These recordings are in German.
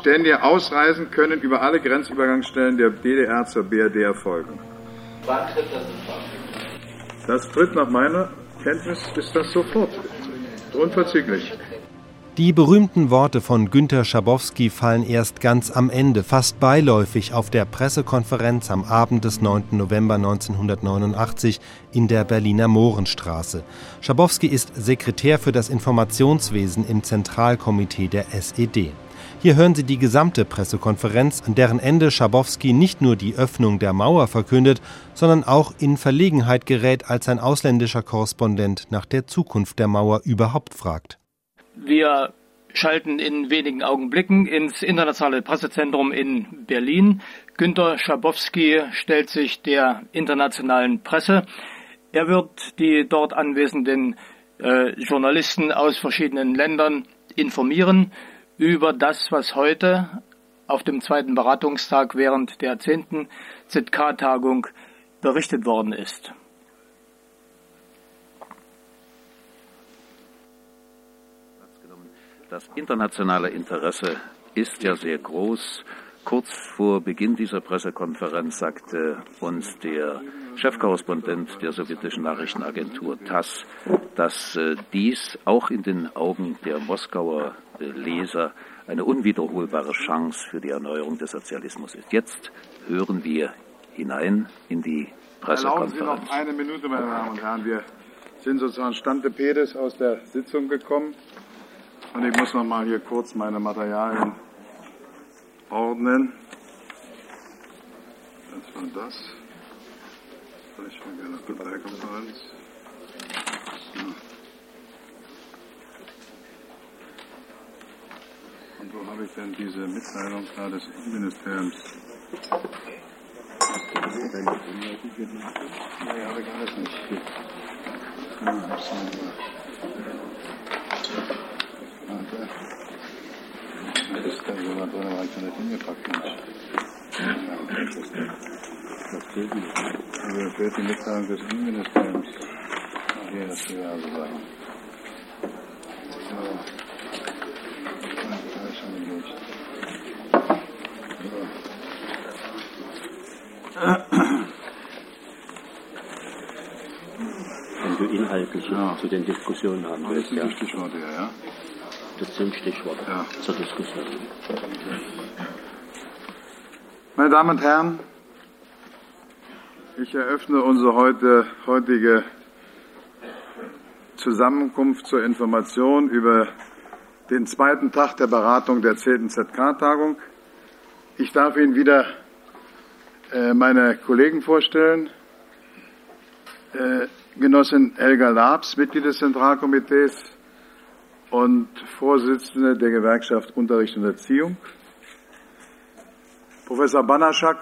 Ständige ausreisen können über alle Grenzübergangsstellen der DDR zur BRD erfolgen. Wann tritt das in Kraft? Das tritt nach meiner Kenntnis ist das sofort. Unverzüglich. Die berühmten Worte von Günter Schabowski fallen erst ganz am Ende, fast beiläufig auf der Pressekonferenz am Abend des 9. November 1989 in der Berliner Mohrenstraße. Schabowski ist Sekretär für das Informationswesen im Zentralkomitee der SED. Hier hören Sie die gesamte Pressekonferenz, an deren Ende Schabowski nicht nur die Öffnung der Mauer verkündet, sondern auch in Verlegenheit gerät, als ein ausländischer Korrespondent nach der Zukunft der Mauer überhaupt fragt. Wir schalten in wenigen Augenblicken ins internationale Pressezentrum in Berlin. Günter Schabowski stellt sich der internationalen Presse. Er wird die dort anwesenden äh, Journalisten aus verschiedenen Ländern informieren über das, was heute auf dem zweiten Beratungstag während der zehnten ZK-Tagung berichtet worden ist. Das internationale Interesse ist ja sehr groß. Kurz vor Beginn dieser Pressekonferenz sagte uns der Chefkorrespondent der sowjetischen Nachrichtenagentur TASS, dass äh, dies auch in den Augen der Moskauer äh, Leser eine unwiederholbare Chance für die Erneuerung des Sozialismus ist. Jetzt hören wir hinein in die Pressekonferenz. Erlauben Sie noch eine Minute, meine Damen und Herren. Wir sind sozusagen Stante Pedes aus der Sitzung gekommen. Und ich muss noch mal hier kurz meine Materialien ordnen. Das war das. Ich war gerne Parteikonferenz. Ja. Und wo habe ich denn diese Mitteilung da des Innenministeriums? Nee, habe ich alles nicht. Ja, da ist da jemand drin, aber ich kann nicht hingepackt. Das nicht. Also fehlt die Mitteilung des Innenministeriums. Hier, das also sagen. So. Durch. Wenn du inhaltlich ja. zu den Diskussionen haben willst. Das sind die Stichworte, ja, ja. Das sind Stichworte Ja. zur Diskussion. Meine Damen und Herren, ich eröffne unsere heute, heutige Zusammenkunft zur Information über den zweiten Tag der Beratung der 10. ZK-Tagung. Ich darf Ihnen wieder äh, meine Kollegen vorstellen. Äh, Genossin Helga Labs, Mitglied des Zentralkomitees, und Vorsitzende der Gewerkschaft Unterricht und Erziehung. Professor Banaschak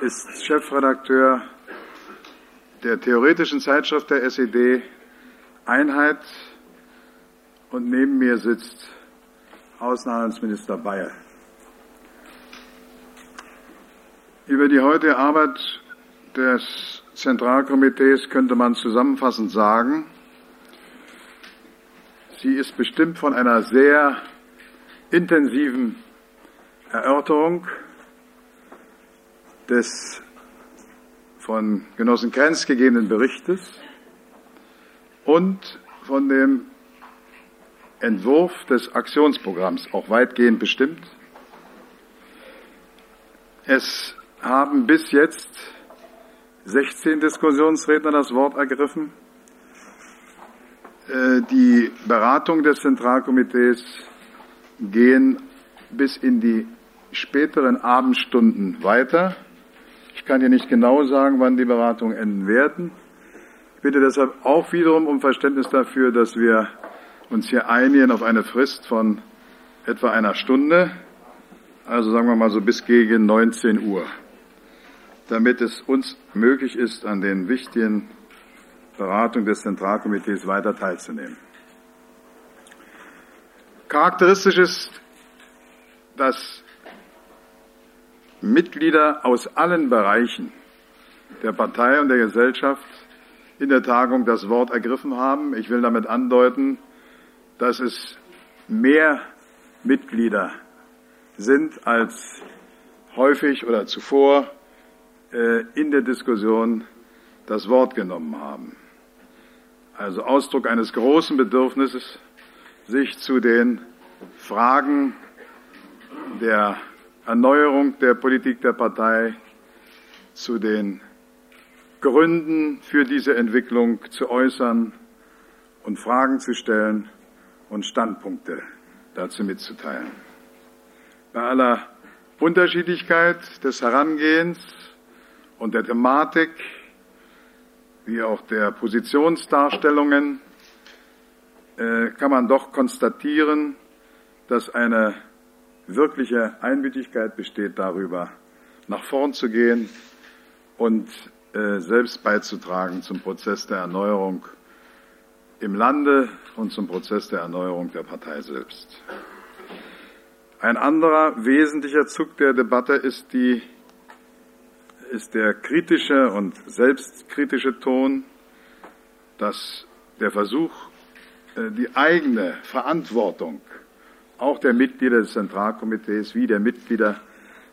ist Chefredakteur der theoretischen Zeitschrift der SED Einheit und neben mir sitzt Außenhandelsminister Bayer. Über die heutige Arbeit des Zentralkomitees könnte man zusammenfassend sagen, Sie ist bestimmt von einer sehr intensiven Erörterung des von Genossen Krenz gegebenen Berichtes und von dem Entwurf des Aktionsprogramms auch weitgehend bestimmt. Es haben bis jetzt 16 Diskussionsredner das Wort ergriffen. Äh, die Beratungen des Zentralkomitees gehen bis in die späteren Abendstunden weiter. Ich kann hier nicht genau sagen, wann die Beratungen enden werden. Ich bitte deshalb auch wiederum um Verständnis dafür, dass wir uns hier einigen auf eine Frist von etwa einer Stunde, also sagen wir mal so bis gegen 19 Uhr, damit es uns möglich ist, an den wichtigen Beratung des Zentralkomitees weiter teilzunehmen. Charakteristisch ist, dass Mitglieder aus allen Bereichen der Partei und der Gesellschaft in der Tagung das Wort ergriffen haben. Ich will damit andeuten, dass es mehr Mitglieder sind als häufig oder zuvor äh, in der Diskussion das Wort genommen haben. Also Ausdruck eines großen Bedürfnisses, sich zu den Fragen der Erneuerung der Politik der Partei, zu den Gründen für diese Entwicklung zu äußern und Fragen zu stellen und Standpunkte dazu mitzuteilen. Bei aller Unterschiedlichkeit des Herangehens und der Thematik, wie auch der Positionsdarstellungen, äh, kann man doch konstatieren, dass eine wirkliche Einmütigkeit besteht darüber, nach vorn zu gehen und äh, selbst beizutragen zum Prozess der Erneuerung im Lande und zum Prozess der Erneuerung der Partei selbst. Ein anderer wesentlicher Zug der Debatte ist, die, ist der kritische und selbstkritische Ton, dass der Versuch, äh, die eigene Verantwortung auch der Mitglieder des Zentralkomitees wie der Mitglieder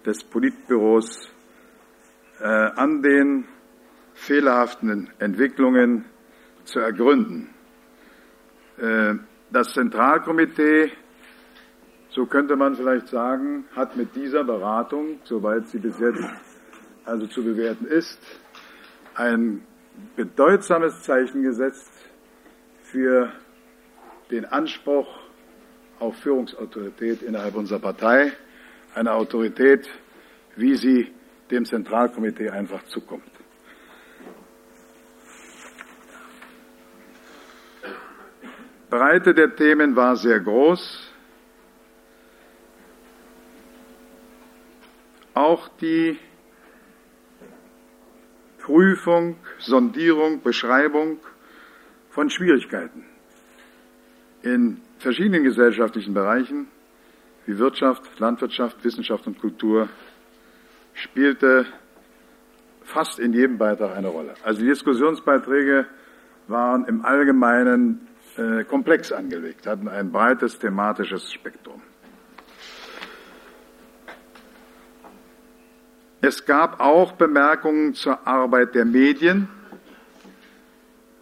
des Politbüros äh, an den fehlerhaften Entwicklungen zu ergründen. Äh, das Zentralkomitee so könnte man vielleicht sagen, hat mit dieser Beratung, soweit sie bis jetzt also zu bewerten ist, ein bedeutsames Zeichen gesetzt für den Anspruch auf Führungsautorität innerhalb unserer Partei, eine Autorität, wie sie dem Zentralkomitee einfach zukommt. Breite der Themen war sehr groß. auch die Prüfung, Sondierung, Beschreibung von Schwierigkeiten in verschiedenen gesellschaftlichen Bereichen wie Wirtschaft, Landwirtschaft, Wissenschaft und Kultur spielte fast in jedem Beitrag eine Rolle. Also die Diskussionsbeiträge waren im Allgemeinen äh, komplex angelegt, hatten ein breites thematisches Spektrum. Es gab auch Bemerkungen zur Arbeit der Medien,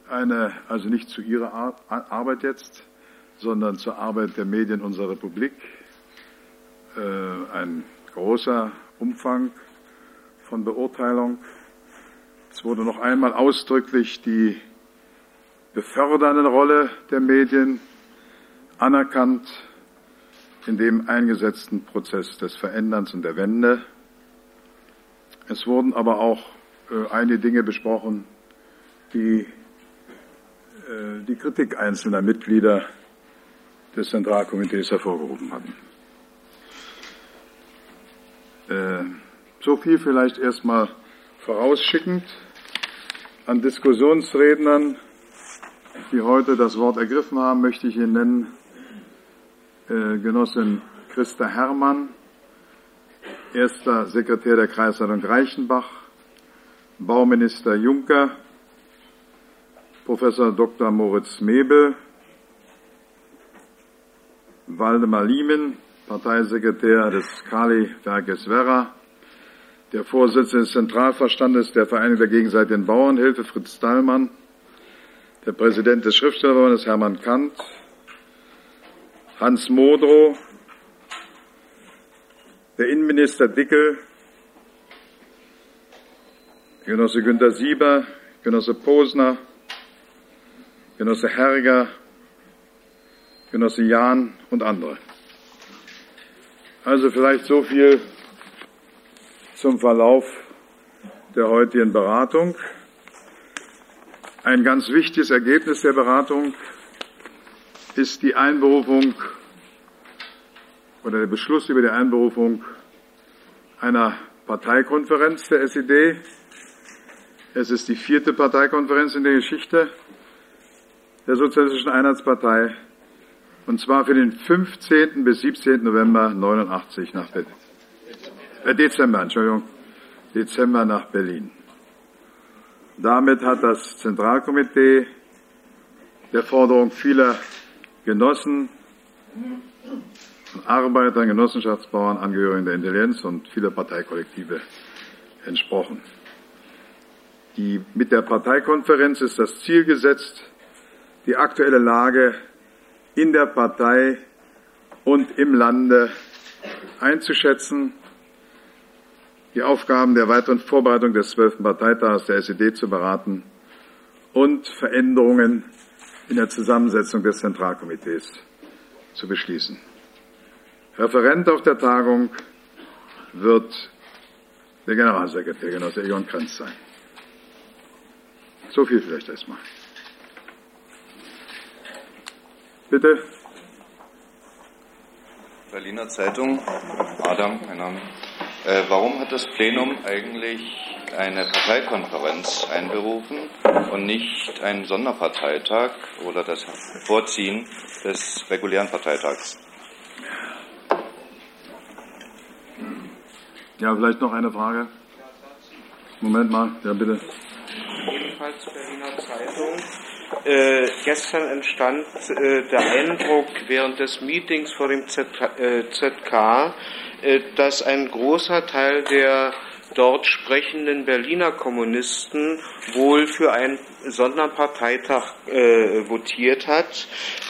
eine, also nicht zu ihrer Arbeit jetzt, sondern zur Arbeit der Medien unserer Republik. Äh, ein großer Umfang von Beurteilung. Es wurde noch einmal ausdrücklich die befördernde Rolle der Medien anerkannt in dem eingesetzten Prozess des Veränderns und der Wende. Es wurden aber auch äh, einige Dinge besprochen, die äh, die Kritik einzelner Mitglieder des Zentralkomitees hervorgehoben hatten. Äh, so viel vielleicht erstmal vorausschickend an Diskussionsrednern, die heute das Wort ergriffen haben, möchte ich hier nennen äh, Genossin Christa Herrmann, erster Sekretär der Kreisleitung Reichenbach, Bauminister Juncker, Professor Dr. Moritz Mebel, Waldemar Liemen, Parteisekretär des Kali-Werkes Werra, der Vorsitzende des Zentralverstandes der Vereinigung der gegenseitigen Bauernhilfe, Fritz Dahlmann, der Präsident des Schriftstellerverbandes, Hermann Kant, Hans Modrow, der Innenminister Dickel, Genosse Günter Sieber, Genosse Posner, Genosse Herger, Genosse Jahn und andere. Also vielleicht so viel zum Verlauf der heutigen Beratung. Ein ganz wichtiges Ergebnis der Beratung ist die Einberufung oder der Beschluss über die Einberufung einer Parteikonferenz der SED. Es ist die vierte Parteikonferenz in der Geschichte der Sozialistischen Einheitspartei und zwar für den 15. bis 17. November 89 nach Berlin. Äh, Dezember, Entschuldigung, Dezember nach Berlin. Damit hat das Zentralkomitee der Forderung vieler Genossen Arbeitern, Genossenschaftsbauern, Angehörigen der Intelligenz und viele Parteikollektive entsprochen. Die, mit der Parteikonferenz ist das Ziel gesetzt, die aktuelle Lage in der Partei und im Lande einzuschätzen, die Aufgaben der weiteren Vorbereitung des 12. Parteitags der SED zu beraten und Veränderungen in der Zusammensetzung des Zentralkomitees zu beschließen. Referent auf der Tagung wird der Generalsekretär, Genosse Egon Krenz, sein. So viel vielleicht erstmal. Bitte. Berliner Zeitung, Adam, mein Name. Äh, warum hat das Plenum eigentlich eine Parteikonferenz einberufen und nicht einen Sonderparteitag oder das Vorziehen des regulären Parteitags? Ja, vielleicht noch eine Frage. Moment mal, ja bitte. Ebenfalls Berliner Zeitung. Äh, gestern entstand äh, der Eindruck während des Meetings vor dem ZK, äh, ZK äh, dass ein großer Teil der dort sprechenden Berliner Kommunisten wohl für einen Sonderparteitag äh, votiert hat.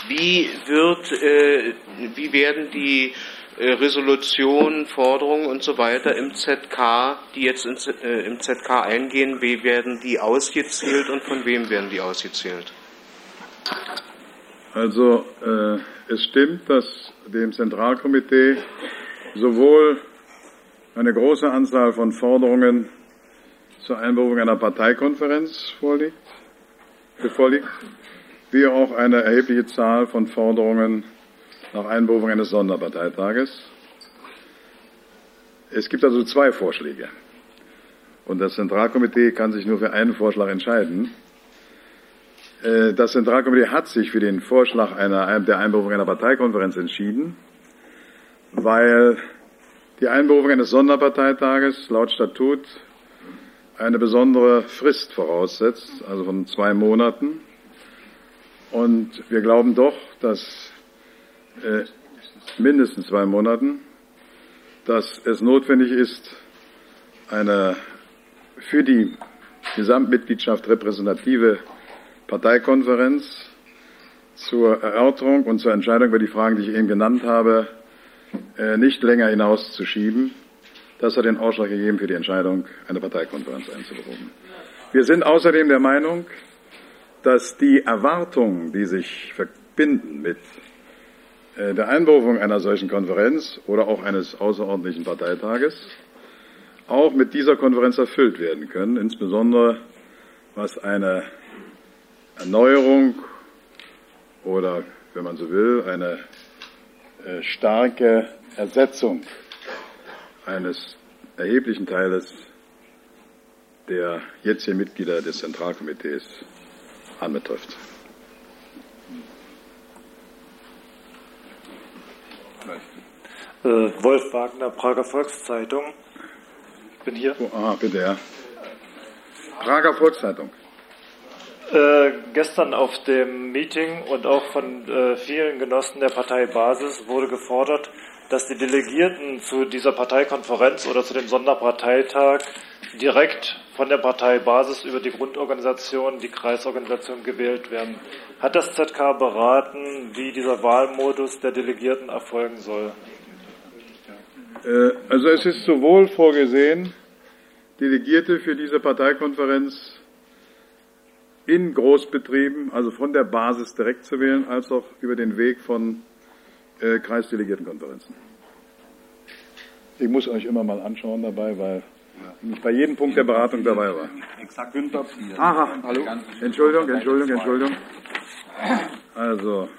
Wie wird, äh, wie werden die Resolutionen, Forderungen und so weiter im ZK, die jetzt äh, im ZK eingehen, wie werden die ausgezählt und von wem werden die ausgezählt? Also äh, es stimmt, dass dem Zentralkomitee sowohl eine große Anzahl von Forderungen zur Einberufung einer Parteikonferenz vorliegt, vorliegt, wie auch eine erhebliche Zahl von Forderungen nach Einberufung eines Sonderparteitages. Es gibt also zwei Vorschläge. Und das Zentralkomitee kann sich nur für einen Vorschlag entscheiden. Äh, das Zentralkomitee hat sich für den Vorschlag einer, der Einberufung einer Parteikonferenz entschieden, weil die Einberufung eines Sonderparteitages laut Statut eine besondere Frist voraussetzt, also von zwei Monaten. Und wir glauben doch, dass äh, mindestens zwei Monaten, dass es notwendig ist, eine für die Gesamtmitgliedschaft repräsentative Parteikonferenz zur Erörterung und zur Entscheidung über die Fragen, die ich eben genannt habe, äh, nicht länger hinauszuschieben. Das hat den Ausschlag gegeben für die Entscheidung, eine Parteikonferenz einzuberufen. Wir sind außerdem der Meinung, dass die Erwartungen, die sich verbinden mit der Einberufung einer solchen Konferenz oder auch eines außerordentlichen Parteitages, auch mit dieser Konferenz erfüllt werden können, insbesondere was eine Erneuerung oder, wenn man so will, eine äh, starke Ersetzung eines erheblichen Teiles der jetzigen Mitglieder des Zentralkomitees anbetrifft. Wolf Wagner, Prager Volkszeitung. Ich bin hier. Oh, ah, bitte, ja. Prager Volkszeitung. Äh, gestern auf dem Meeting und auch von äh, vielen Genossen der Parteibasis wurde gefordert, dass die Delegierten zu dieser Parteikonferenz oder zu dem Sonderparteitag direkt von der Parteibasis über die Grundorganisation, die Kreisorganisation gewählt werden. Hat das ZK beraten, wie dieser Wahlmodus der Delegierten erfolgen soll? Äh, also es ist sowohl vorgesehen, Delegierte für diese Parteikonferenz in Großbetrieben, also von der Basis direkt zu wählen, als auch über den Weg von äh, Kreisdelegiertenkonferenzen. Ich muss euch immer mal anschauen dabei, weil ich bei jedem Punkt der Beratung dabei war. Exakt. Günther Aha, hallo. Entschuldigung, Entschuldigung, Entschuldigung. Also,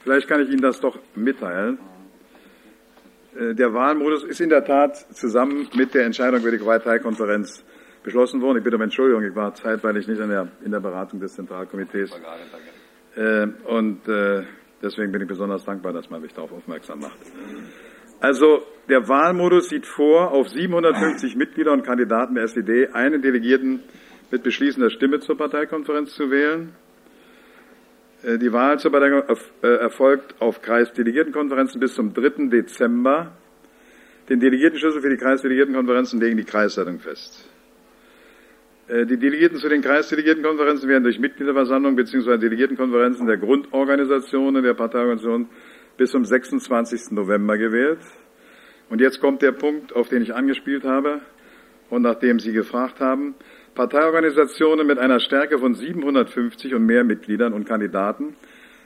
vielleicht kann ich Ihnen das doch mitteilen. Äh, der Wahlmodus ist in der Tat zusammen mit der Entscheidung über die Parteikonferenz beschlossen worden. Ich bitte um Entschuldigung, ich war zeitweilig nicht in der, in der Beratung des Zentralkomitees. Äh, und äh, deswegen bin ich besonders dankbar, dass man mich darauf aufmerksam macht. Also der Wahlmodus sieht vor, auf 750 Mitglieder und Kandidaten der SED einen Delegierten mit beschließender Stimme zur Parteikonferenz zu wählen. Äh, die Wahl zur Partei äh, erfolgt auf Kreisdelegiertenkonferenzen bis zum 3. Dezember. Den Delegiertenschlüssel für die Kreisdelegiertenkonferenzen legen die Kreisleitung fest. Äh, die Delegierten zu den Kreisdelegiertenkonferenzen werden durch Mitgliederversammlung bzw. Delegiertenkonferenzen der Grundorganisationen der Parteiorganisation bis zum 26. November gewählt. Und jetzt kommt der Punkt, auf den ich angespielt habe und nachdem Sie gefragt haben. Parteiorganisationen mit einer Stärke von 750 und mehr Mitgliedern und Kandidaten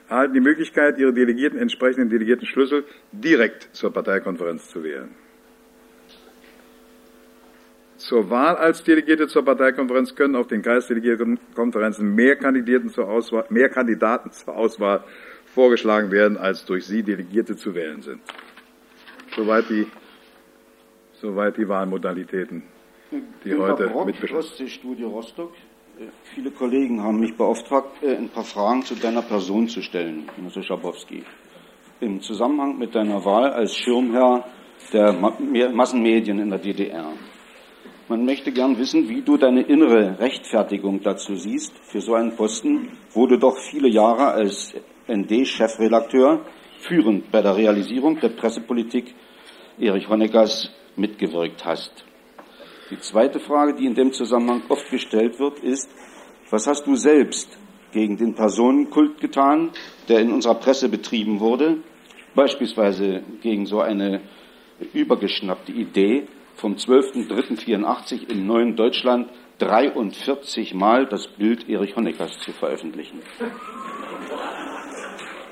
erhalten die Möglichkeit, ihre Delegierten entsprechenden Delegiertenschlüssel direkt zur Parteikonferenz zu wählen. Zur Wahl als Delegierte zur Parteikonferenz können auf den Kreisdelegiertenkonferenzen mehr Kandidaten zur Auswahl, mehr Kandidaten zur Auswahl vorgeschlagen werden, als durch sie Delegierte zu wählen sind. Soweit die, soweit die Wahlmodalitäten die Günter heute Brock, mitbeschlossen Rostock. Äh, Viele Kollegen haben mich beauftragt, äh, ein paar Fragen zu deiner Person zu stellen, Genosse Schabowski. Im Zusammenhang mit deiner Wahl als Schirmherr der Massenmedien in der DDR. Man möchte gern wissen, wie du deine innere Rechtfertigung dazu siehst, für so einen Posten, wo du doch viele Jahre als ND-Chefredakteur führend bei der Realisierung der Pressepolitik Erich Honeckers mitgewirkt hast. Die zweite Frage, die in dem Zusammenhang oft gestellt wird, ist, was hast du selbst gegen den Personenkult getan, der in unserer Presse betrieben wurde, beispielsweise gegen so eine übergeschnappte Idee, vom 12.03.84 im Neuen Deutschland 43 Mal das Bild Erich Honeckers zu veröffentlichen.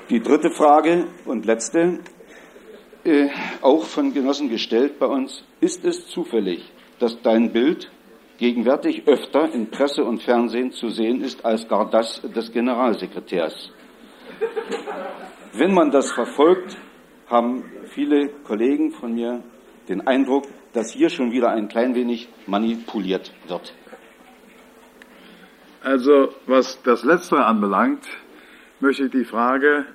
Die dritte Frage und letzte, äh, auch von Genossen gestellt bei uns, ist es zufällig, dass dein Bild gegenwärtig öfter in Presse und Fernsehen zu sehen ist als gar das des Generalsekretärs. Wenn man das verfolgt, haben viele Kollegen von mir den Eindruck, dass hier schon wieder ein klein wenig manipuliert wird. Also was das Letztere anbelangt, möchte ich die Frage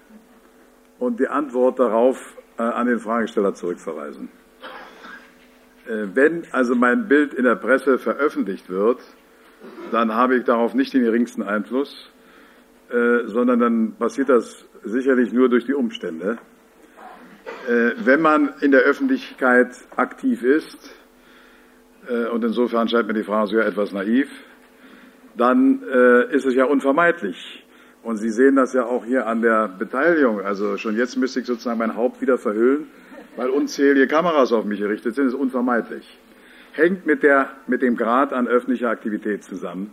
und die Antwort darauf äh, an den Fragesteller zurückverweisen. Äh, wenn also mein Bild in der Presse veröffentlicht wird, dann habe ich darauf nicht den geringsten Einfluss, äh, sondern dann passiert das sicherlich nur durch die Umstände. Äh, wenn man in der Öffentlichkeit aktiv ist, und insofern scheint mir die Frage sogar etwas naiv, dann ist es ja unvermeidlich. Und Sie sehen das ja auch hier an der Beteiligung. Also schon jetzt müsste ich sozusagen mein Haupt wieder verhüllen, weil unzählige Kameras auf mich gerichtet sind. Ist unvermeidlich. Hängt mit, der, mit dem Grad an öffentlicher Aktivität zusammen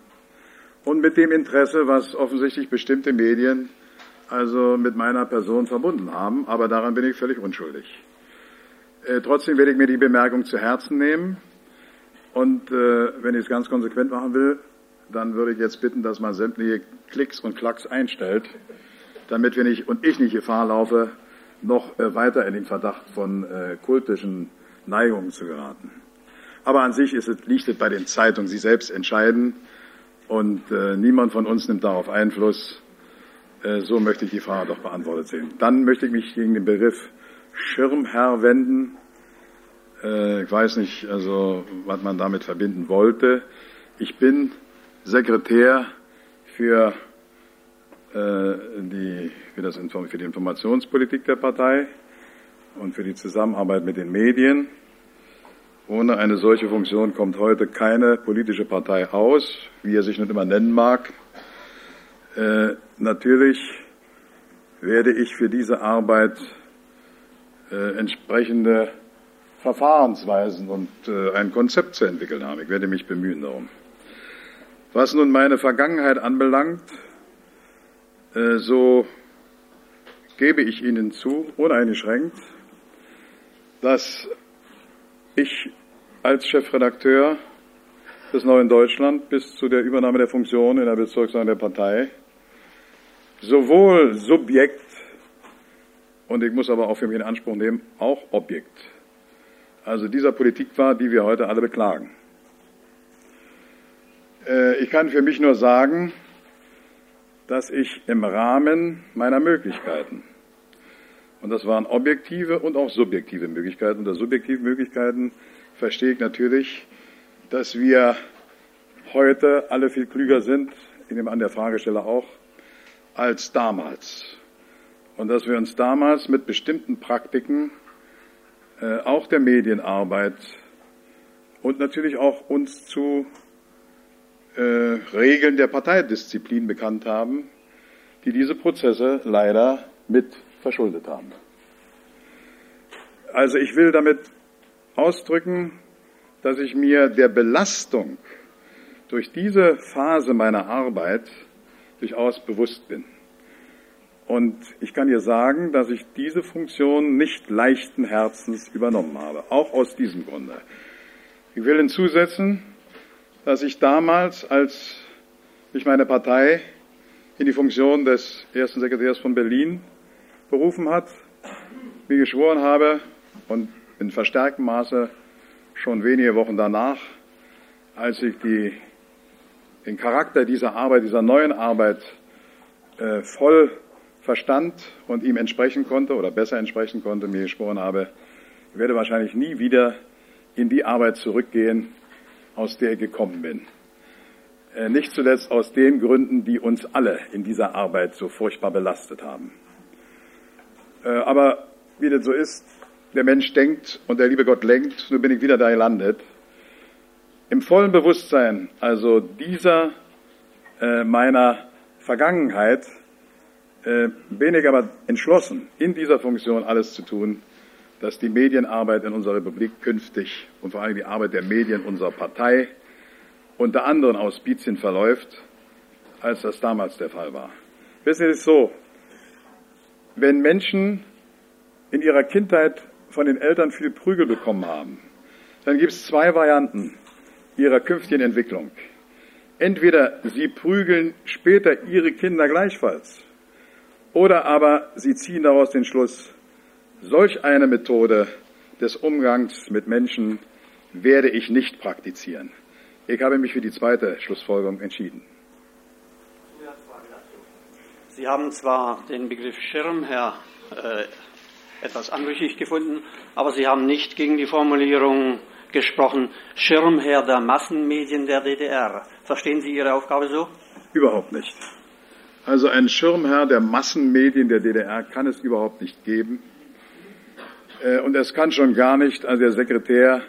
und mit dem Interesse, was offensichtlich bestimmte Medien also mit meiner Person verbunden haben, aber daran bin ich völlig unschuldig. Äh, trotzdem werde ich mir die Bemerkung zu Herzen nehmen und äh, wenn ich es ganz konsequent machen will, dann würde ich jetzt bitten, dass man sämtliche Klicks und Klacks einstellt, damit wir nicht und ich nicht Gefahr laufe, noch äh, weiter in den Verdacht von äh, kultischen Neigungen zu geraten. Aber an sich ist es, liegt es bei den Zeitungen, sie selbst entscheiden und äh, niemand von uns nimmt darauf Einfluss. Äh, so möchte ich die Frage doch beantwortet sehen. Dann möchte ich mich gegen den Begriff Schirmherr wenden. Äh, ich weiß nicht, also, was man damit verbinden wollte. Ich bin Sekretär für, die, für, das, für die Informationspolitik der Partei und für die Zusammenarbeit mit den Medien. Ohne eine solche Funktion kommt heute keine politische Partei aus, wie er sich nicht immer nennen mag. Äh, natürlich werde ich für diese Arbeit äh, entsprechende Verfahrensweisen und äh, ein Konzept zu entwickeln haben. Ich werde mich bemühen darum. Was nun meine Vergangenheit anbelangt, äh, so gebe ich Ihnen zu, uneingeschränkt, dass ich als Chefredakteur des Neuen Deutschland bis zu der Übernahme der Funktion in der Bezirksleitung der Partei sowohl Subjekt und ich muss aber auch für mich in Anspruch nehmen, auch Objekt. Also dieser Politik war, die wir heute alle beklagen. Äh, ich kann für mich nur sagen, dass ich im Rahmen meiner Möglichkeiten, und das waren objektive und auch subjektive Möglichkeiten, unter subjektiven Möglichkeiten verstehe ich natürlich, dass wir heute alle viel klüger sind, ich nehme an, der Fragesteller auch, als damals. Und dass wir uns damals mit bestimmten Praktiken äh, auch der Medienarbeit und natürlich auch uns zu äh, Regeln der Parteidisziplin bekannt haben, die diese Prozesse leider mit verschuldet haben. Also ich will damit ausdrücken, dass ich mir der Belastung durch diese Phase meiner Arbeit durchaus bewusst bin. Und ich kann dir sagen, dass ich diese Funktion nicht leichten Herzens übernommen habe, auch aus diesem Grunde. Ich will hinzusetzen, dass ich damals, als ich meine Partei in die Funktion des ersten Sekretärs von Berlin berufen hat, mir geschworen habe und in verstärktem Maße schon wenige Wochen danach, als ich die, den Charakter dieser Arbeit, dieser neuen Arbeit äh, voll verstand und ihm entsprechen konnte oder besser entsprechen konnte, mir geschworen habe, ich werde wahrscheinlich nie wieder in die Arbeit zurückgehen, aus der ich gekommen bin. Äh, nicht zuletzt aus den Gründen, die uns alle in dieser Arbeit so furchtbar belastet haben. Äh, aber wie das so ist, der Mensch denkt und der liebe Gott lenkt, nun bin ich wieder da gelandet. Im vollen Bewusstsein also dieser äh, meiner Vergangenheit bin ich aber entschlossen, in dieser Funktion alles zu tun, dass die Medienarbeit in unserer Republik künftig und vor allem die Arbeit der Medien unserer Partei unter anderen Auspizien verläuft, als das damals der Fall war. Wissen Sie, es ist so, wenn Menschen in ihrer Kindheit von den Eltern viel Prügel bekommen haben, dann gibt es zwei Varianten ihrer künftigen Entwicklung. Entweder sie prügeln später ihre Kinder gleichfalls, oder aber sie ziehen daraus den Schluss, solch eine Methode des Umgangs mit Menschen werde ich nicht praktizieren. Ich habe mich für die zweite Schlussfolgerung entschieden. Sie haben zwar den Begriff Schirmherr äh, etwas anrüchig gefunden, aber Sie haben nicht gegen die Formulierung gesprochen, Schirmherr der Massenmedien der DDR. Verstehen Sie Ihre Aufgabe so? Überhaupt nicht. Also ein Schirmherr der Massenmedien der DDR kann es überhaupt nicht geben. Äh, und es kann schon gar nicht also der Sekretär,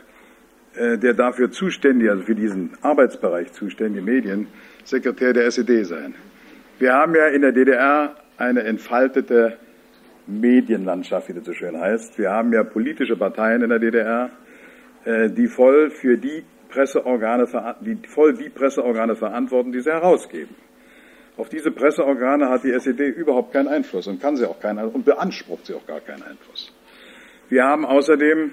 äh, der dafür zuständig, also für diesen Arbeitsbereich zuständige Medien, Sekretär der SED sein. Wir haben ja in der DDR eine entfaltete Medienlandschaft, wie das so schön heißt. Wir haben ja politische Parteien in der DDR, äh, die voll für die Presseorgane, die voll die Presseorgane verantworten, die sie herausgeben. Auf diese Presseorgane hat die SED überhaupt keinen Einfluss und kann sie auch keinen und beansprucht sie auch gar keinen Einfluss. Wir haben außerdem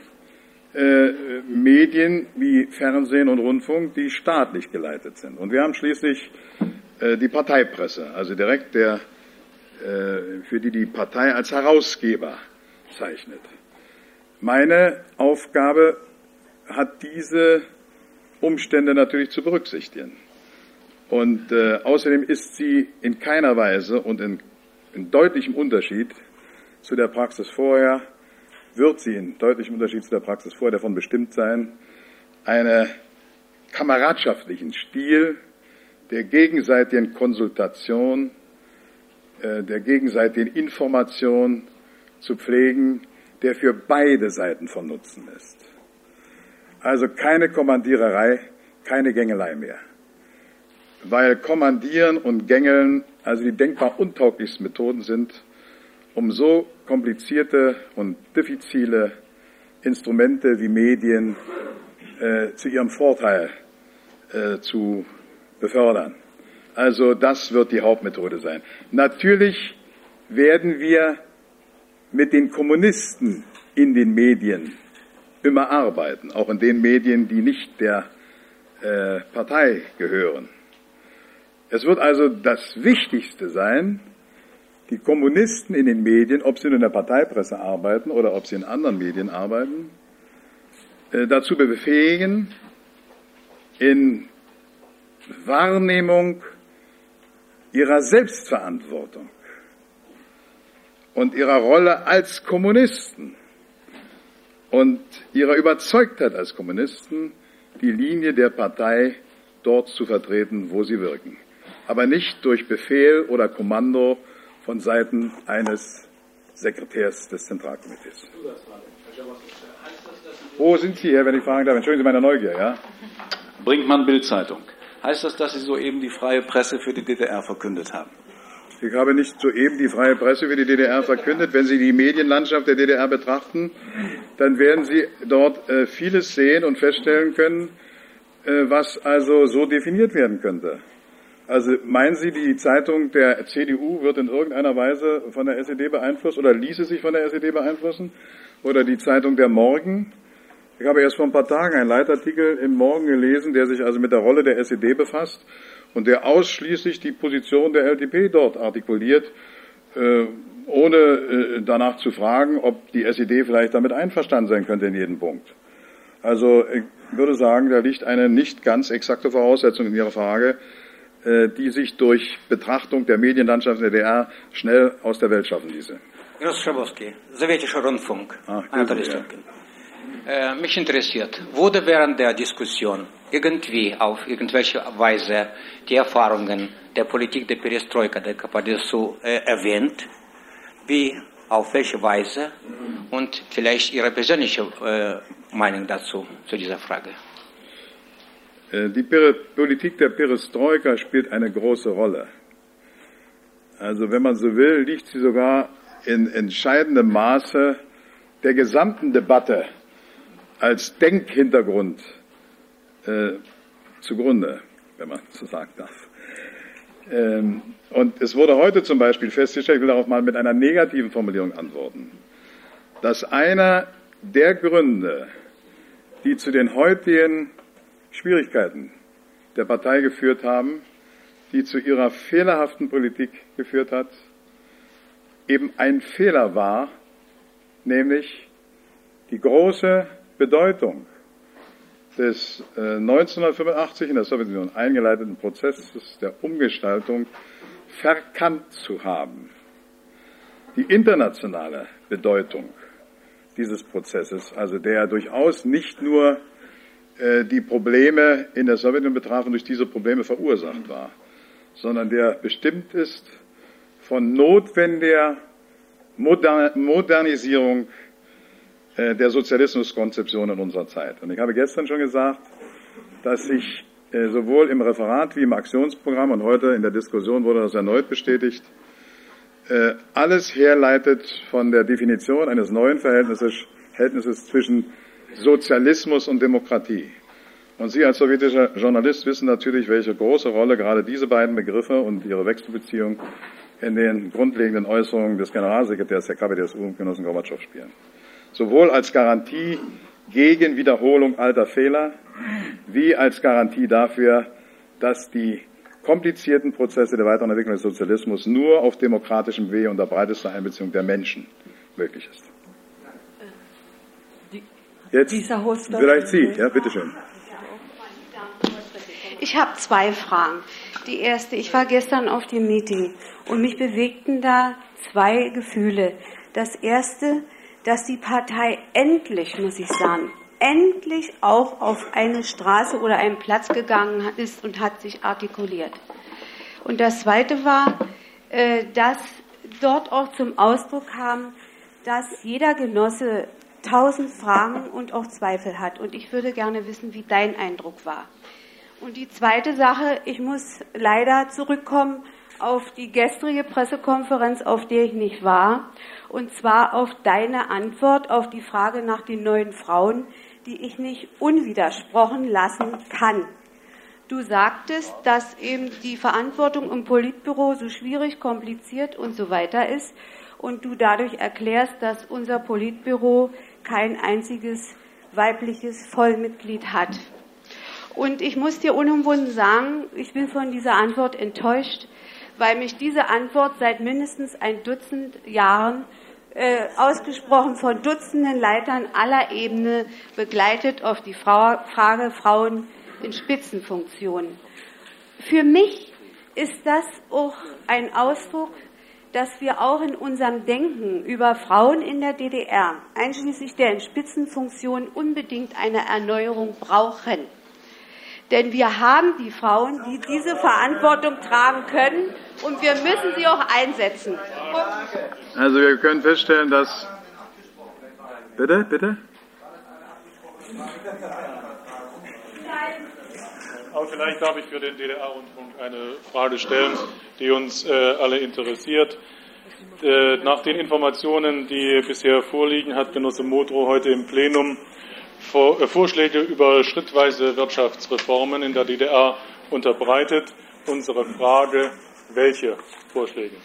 äh, Medien wie Fernsehen und Rundfunk, die staatlich geleitet sind. Und wir haben schließlich äh, die Parteipresse, also direkt der, äh, für die die Partei als Herausgeber zeichnet. Meine Aufgabe hat diese Umstände natürlich zu berücksichtigen. Und äh, außerdem ist sie in keiner Weise und in, in deutlichem Unterschied zu der Praxis vorher wird sie in deutlichem Unterschied zu der Praxis vorher davon bestimmt sein, einen kameradschaftlichen Stil der gegenseitigen Konsultation, äh, der gegenseitigen Information zu pflegen, der für beide Seiten von Nutzen ist. Also keine Kommandiererei, keine Gängelei mehr. Weil Kommandieren und Gängeln also die denkbar untauglichsten Methoden sind, um so komplizierte und diffizile Instrumente wie Medien äh, zu ihrem Vorteil äh, zu befördern. Also das wird die Hauptmethode sein. Natürlich werden wir mit den Kommunisten in den Medien immer arbeiten, auch in den Medien, die nicht der äh, Partei gehören. Es wird also das Wichtigste sein, die Kommunisten in den Medien, ob sie in der Parteipresse arbeiten oder ob sie in anderen Medien arbeiten, äh, dazu befähigen, in Wahrnehmung ihrer Selbstverantwortung und ihrer Rolle als Kommunisten und ihrer Überzeugtheit als Kommunisten die Linie der Partei dort zu vertreten, wo sie wirken. aber nicht durch Befehl oder Kommando von Seiten eines Sekretärs des Zentralkomitees. Wo sind Sie, Herr, wenn ich fragen darf? Entschuldigen Sie meine Neugier, ja? Brinkmann Bildzeitung. Heißt das, dass Sie soeben die freie Presse für die DDR verkündet haben? Ich habe nicht soeben die freie Presse für die DDR verkündet. Wenn Sie die Medienlandschaft der DDR betrachten, dann werden Sie dort äh, vieles sehen und feststellen können, äh, was also so definiert werden könnte. Also meinen Sie, die Zeitung der CDU wird in irgendeiner Weise von der SED beeinflusst oder ließe sich von der SED beeinflussen? Oder die Zeitung der Morgen? Ich habe erst vor ein paar Tagen einen Leitartikel im Morgen gelesen, der sich also mit der Rolle der SED befasst und der ausschließlich die Position der LDP dort artikuliert, äh, ohne äh, danach zu fragen, ob die SED vielleicht damit einverstanden sein könnte in jedem Punkt. Also ich würde sagen, da liegt eine nicht ganz exakte Voraussetzung in Ihrer Frage, die sich durch Betrachtung der Medienlandschaft der DDR schnell aus der Welt schaffen ließe. Groß Schabowski, Sowjetischer Rundfunk, Ah, Anatolij ja. Äh, mich interessiert, wurde während der Diskussion irgendwie auf irgendwelche Weise die Erfahrungen der Politik der Perestroika, der KPDSU äh, erwähnt? Wie, auf welche Weise? Und vielleicht Ihre persönliche äh, Meinung dazu, zu dieser Frage. Äh, Die Politik der Perestroika spielt eine große Rolle. Also wenn man so will, liegt sie sogar in entscheidendem Maße der gesamten Debatte als Denkhintergrund äh, zugrunde, wenn man so sagen darf. Ähm, und es wurde heute zum Beispiel festgestellt, ich will darauf mal mit einer negativen Formulierung antworten, dass einer der Gründe, die zu den heutigen Schwierigkeiten der Partei geführt haben, die zu ihrer fehlerhaften Politik geführt hat, eben ein Fehler war, nämlich die große Bedeutung des äh, 1985 in der Sowjetunion eingeleiteten Prozesses der Umgestaltung verkannt zu haben. Die internationale Bedeutung dieses Prozesses, also der durchaus nicht nur äh, die Probleme in der Sowjetunion betraf und durch diese Probleme verursacht war, sondern der bestimmt ist von notwendiger Moder Modernisierung äh, der Sozialismuskonzeption in unserer Zeit. Und ich habe gestern schon gesagt, dass sich äh, sowohl im Referat wie im Aktionsprogramm und heute in der Diskussion wurde das erneut bestätigt, äh, alles herleitet von der Definition eines neuen Verhältnisses, Verhältnisses zwischen Sozialismus und Demokratie. Und Sie als sowjetischer Journalist wissen natürlich, welche große Rolle gerade diese beiden Begriffe und ihre Wechselbeziehung in den grundlegenden Äußerungen des Generalsekretärs der KPDSU, Genossen Gorbatschow, spielen. Sowohl als Garantie gegen Wiederholung alter Fehler, wie als Garantie dafür, dass die komplizierten Prozesse der weiteren Entwicklung des Sozialismus nur auf demokratischem Wege unter breitester Einbeziehung der Menschen möglich ist. Jetzt vielleicht Sie, ja, bitteschön. Ich habe zwei Fragen. Die erste, ich war gestern auf dem Meeting und mich bewegten da zwei Gefühle. Das erste, dass die Partei endlich, muss ich sagen, endlich auch auf eine Straße oder einen Platz gegangen ist und hat sich artikuliert. Und das zweite war, äh, dass dort auch zum Ausdruck kam, dass jeder Genosse tausend Fragen und auch Zweifel hat. Und ich würde gerne wissen, wie dein Eindruck war. Und die zweite Sache, ich muss leider zurückkommen auf die gestrige Pressekonferenz, auf der ich nicht war, und zwar auf deine Antwort auf die Frage nach den neuen Frauen, die ich nicht unwidersprochen lassen kann. Du sagtest, dass eben die Verantwortung im Politbüro so schwierig, kompliziert und so weiter ist und du dadurch erklärst, dass unser Politbüro kein einziges weibliches Vollmitglied hat. Und ich muss dir unumwunden sagen, ich bin von dieser Antwort enttäuscht, weil mich diese Antwort seit mindestens ein Dutzend Jahren äh, ausgesprochen von Dutzenden Leitern aller Ebene begleitet auf die Frau, Frage Frauen in Spitzenfunktionen. Für mich ist das auch ein Ausdruck, dass wir auch in unserem Denken über Frauen in der DDR, einschließlich der in Spitzenfunktionen, unbedingt eine Erneuerung brauchen. Denn wir haben die Frauen, die diese Verantwortung tragen können und wir müssen sie auch einsetzen. Also wir können feststellen, dass. Bitte, bitte? Aber vielleicht darf ich für den DDR-Rundfunk eine Frage stellen, die uns äh, alle interessiert. Äh, nach den Informationen, die bisher vorliegen, hat Genosse Modrow heute im Plenum vor, äh, Vorschläge über schrittweise Wirtschaftsreformen in der DDR unterbreitet. Unsere Frage, welche Vorschläge?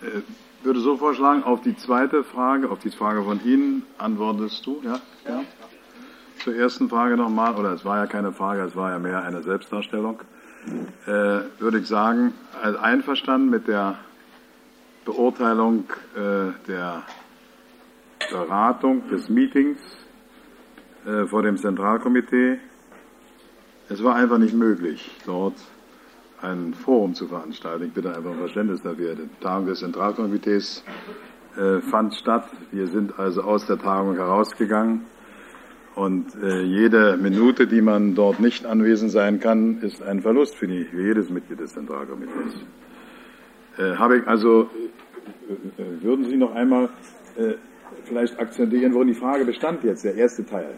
Ich äh, würde so vorschlagen, auf die zweite Frage, auf die Frage von Ihnen antwortest du, ja? ja. Zur ersten Frage nochmal, oder es war ja keine Frage, es war ja mehr eine Selbstdarstellung, äh, würde ich sagen, einverstanden mit der Beurteilung äh, der Beratung des Meetings äh, vor dem Zentralkomitee. Es war einfach nicht möglich, dort ein Forum zu veranstalten. Ich bitte einfach um Verständnis dafür. Die Tagung des Zentralkomitees äh, fand statt. Wir sind also aus der Tagung herausgegangen. Und äh, jede Minute, die man dort nicht anwesend sein kann, ist ein Verlust für, die, für jedes Mitglied des Zentralkomitees. Äh, habe ich also, äh, äh, würden Sie noch einmal äh, vielleicht akzentieren, worin die Frage bestand jetzt, der erste Teil?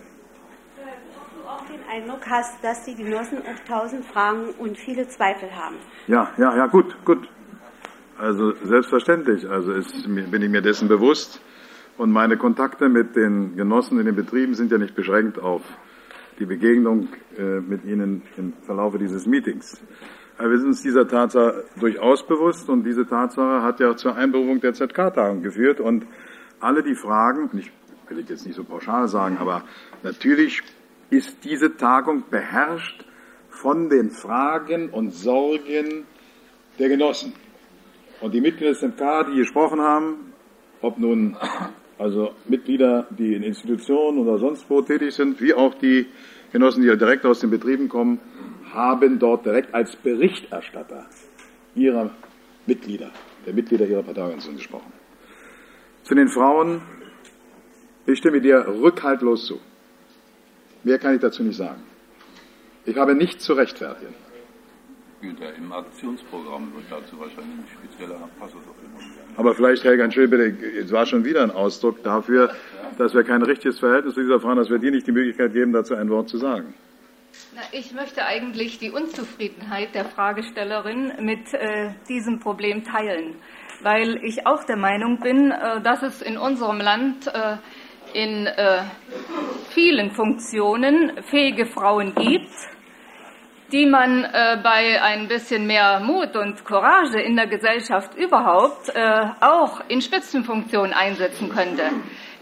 auch den Eindruck hast, dass die Genossen auf tausend Fragen und viele Zweifel haben. Ja, ja, ja, gut, gut. Also selbstverständlich. Also ist, bin ich mir dessen bewusst. Und meine Kontakte mit den Genossen in den Betrieben sind ja nicht beschränkt auf die Begegnung äh, mit ihnen im Verlaufe dieses Meetings. Aber wir sind uns dieser Tatsache durchaus bewusst und diese Tatsache hat ja zur Einberufung der ZK-Tagung geführt und alle die Fragen, ich will ich jetzt nicht so pauschal sagen, aber natürlich ist diese Tagung beherrscht von den Fragen und Sorgen der Genossen. Und die Mitglieder des MK, die gesprochen haben, ob nun also Mitglieder, die in Institutionen oder sonst wo tätig sind, wie auch die Genossen, die direkt aus den Betrieben kommen, haben dort direkt als Berichterstatter ihrer Mitglieder, der Mitglieder ihrer Parteiorganisation gesprochen. Zu den Frauen, ich stimme dir rückhaltlos zu. Mehr kann ich dazu nicht sagen. Ich habe nichts zu rechtfertigen. Im Aktionsprogramm wird dazu wahrscheinlich ein spezieller Passus aufgenommen werden. Aber vielleicht, Helga, entschuldige bitte, es war schon wieder ein Ausdruck dafür, dass wir kein richtiges Verhältnis zu dieser Frau haben, dass wir dir nicht die Möglichkeit geben, dazu ein Wort zu sagen. Na, ich möchte eigentlich die Unzufriedenheit der Fragestellerin mit äh, diesem Problem teilen, weil ich auch der Meinung bin, äh, dass es in unserem Land äh, in äh, vielen Funktionen fähige Frauen gibt, die man äh, bei ein bisschen mehr Mut und Courage in der Gesellschaft überhaupt äh, auch in Spitzenfunktionen einsetzen könnte.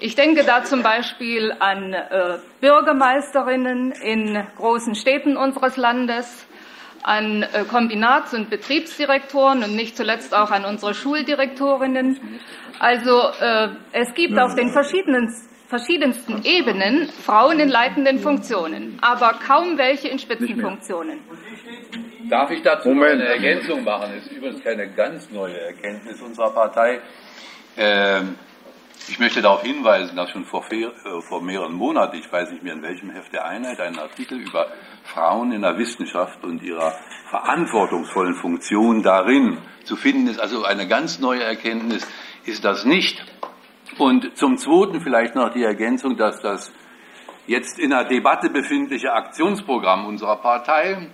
Ich denke da zum Beispiel an äh, Bürgermeisterinnen in großen Städten unseres Landes, an äh, Kombinats- und Betriebsdirektoren und nicht zuletzt auch an unsere Schuldirektorinnen. Also äh, es gibt auf den verschiedenen verschiedensten Ebenen Frauen in leitenden Funktionen, aber kaum welche in Spitzenfunktionen. Darf ich dazu Moment. eine Ergänzung machen? Das ist übrigens keine ganz neue Erkenntnis unserer Partei. Ähm, ich möchte darauf hinweisen, dass schon vor, äh, vor, mehreren Monaten, ich weiß nicht mehr in welchem Heft der Einheit, ein Artikel über Frauen in der Wissenschaft und ihrer verantwortungsvollen Funktion darin zu finden ist. Also eine ganz neue Erkenntnis ist das nicht. Und zum Zweiten vielleicht noch die Ergänzung, dass das jetzt in der Debatte befindliche Aktionsprogramm unserer Partei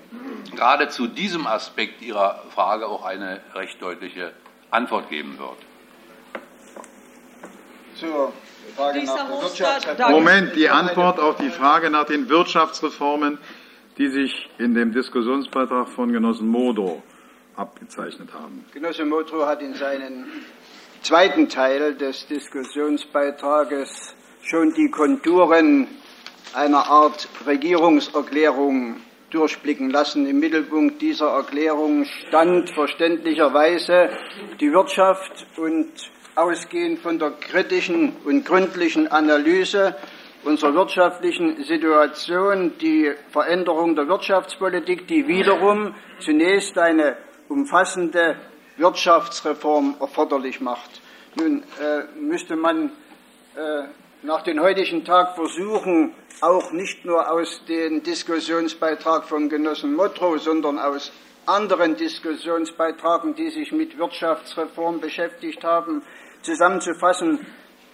gerade zu diesem Aspekt Ihrer Frage auch eine recht deutliche Antwort geben wird. Zur Frage nach der Wirtschaftsreform. Moment, die Antwort auf die Frage nach den Wirtschaftsreformen, die sich in dem Diskussionsbeitrag von Genossen Modo abgezeichnet haben. Genosse Modrow hat in seinen zweiten Teil des Diskussionsbeitrages schon die Konturen einer Art Regierungserklärung durchblicken lassen. Im Mittelpunkt dieser Erklärung stand verständlicherweise die Wirtschaft und ausgehend von der kritischen und gründlichen Analyse unserer wirtschaftlichen Situation die Veränderung der Wirtschaftspolitik, die wiederum zunächst eine umfassende Wirtschaftsreform erforderlich macht. Nun äh, müsste man äh, nach dem heutigen Tag versuchen, auch nicht nur aus dem Diskussionsbeitrag von Genossen Motro, sondern aus anderen Diskussionsbeitragen, die sich mit Wirtschaftsreform beschäftigt haben, zusammenzufassen,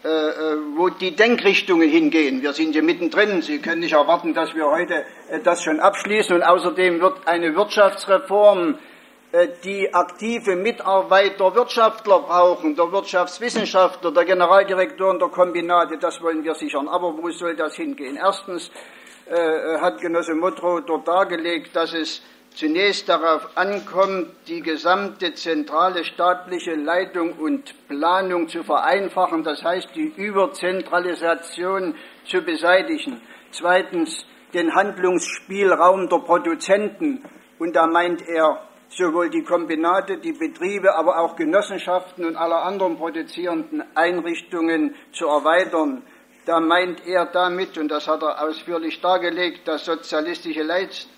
äh, äh, wo die Denkrichtungen hingehen. Wir sind hier mittendrin. Sie können nicht erwarten, dass wir heute äh, das schon abschließen. Und außerdem wird eine Wirtschaftsreform, die aktive Mitarbeiter, Wirtschaftler brauchen, der Wirtschaftswissenschaftler, der Generaldirektoren der Kombinate, das wollen wir sichern. Aber wo soll das hingehen? Erstens äh, hat Genosse Motro dort dargelegt, dass es zunächst darauf ankommt, die gesamte zentrale staatliche Leitung und Planung zu vereinfachen, das heißt die Überzentralisation zu beseitigen. Zweitens den Handlungsspielraum der Produzenten. Und da meint er sowohl die Kombinate, die Betriebe, aber auch Genossenschaften und alle anderen produzierenden Einrichtungen zu erweitern. Da meint er damit, und das hat er ausführlich dargelegt, das sozialistische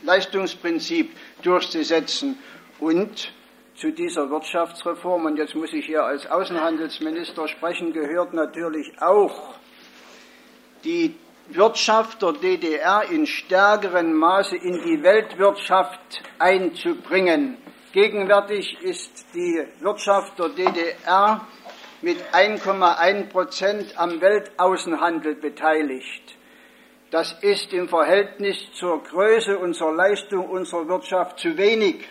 Leistungsprinzip durchzusetzen. Und zu dieser Wirtschaftsreform, und jetzt muss ich hier als Außenhandelsminister sprechen, gehört natürlich auch die Wirtschaft der DDR in stärkerem Maße in die Weltwirtschaft einzubringen. Gegenwärtig ist die Wirtschaft der DDR mit 1,1 Prozent am Weltaußenhandel beteiligt. Das ist im Verhältnis zur Größe und zur Leistung unserer Wirtschaft zu wenig.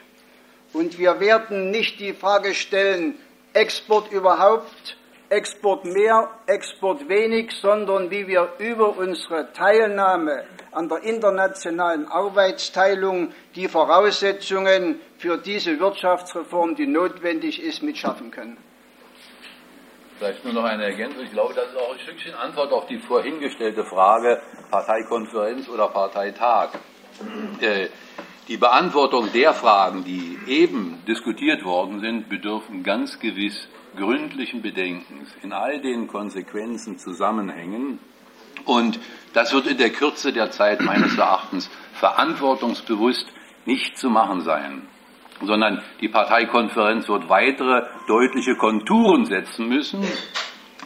Und wir werden nicht die Frage stellen, Export überhaupt, Export mehr, Export wenig, sondern wie wir über unsere Teilnahme an der internationalen Arbeitsteilung die Voraussetzungen für diese Wirtschaftsreform, die notwendig ist, mitschaffen können. Vielleicht nur noch eine Ergänzung. Ich glaube, das ist auch ein Stückchen Antwort auf die vorhin gestellte Frage Parteikonferenz oder Parteitag. Äh, die Beantwortung der Fragen, die eben diskutiert worden sind, bedürfen ganz gewiss gründlichen Bedenkens in all den Konsequenzen, Zusammenhängen. Und das wird in der Kürze der Zeit meines Erachtens verantwortungsbewusst nicht zu machen sein sondern die Parteikonferenz wird weitere deutliche Konturen setzen müssen.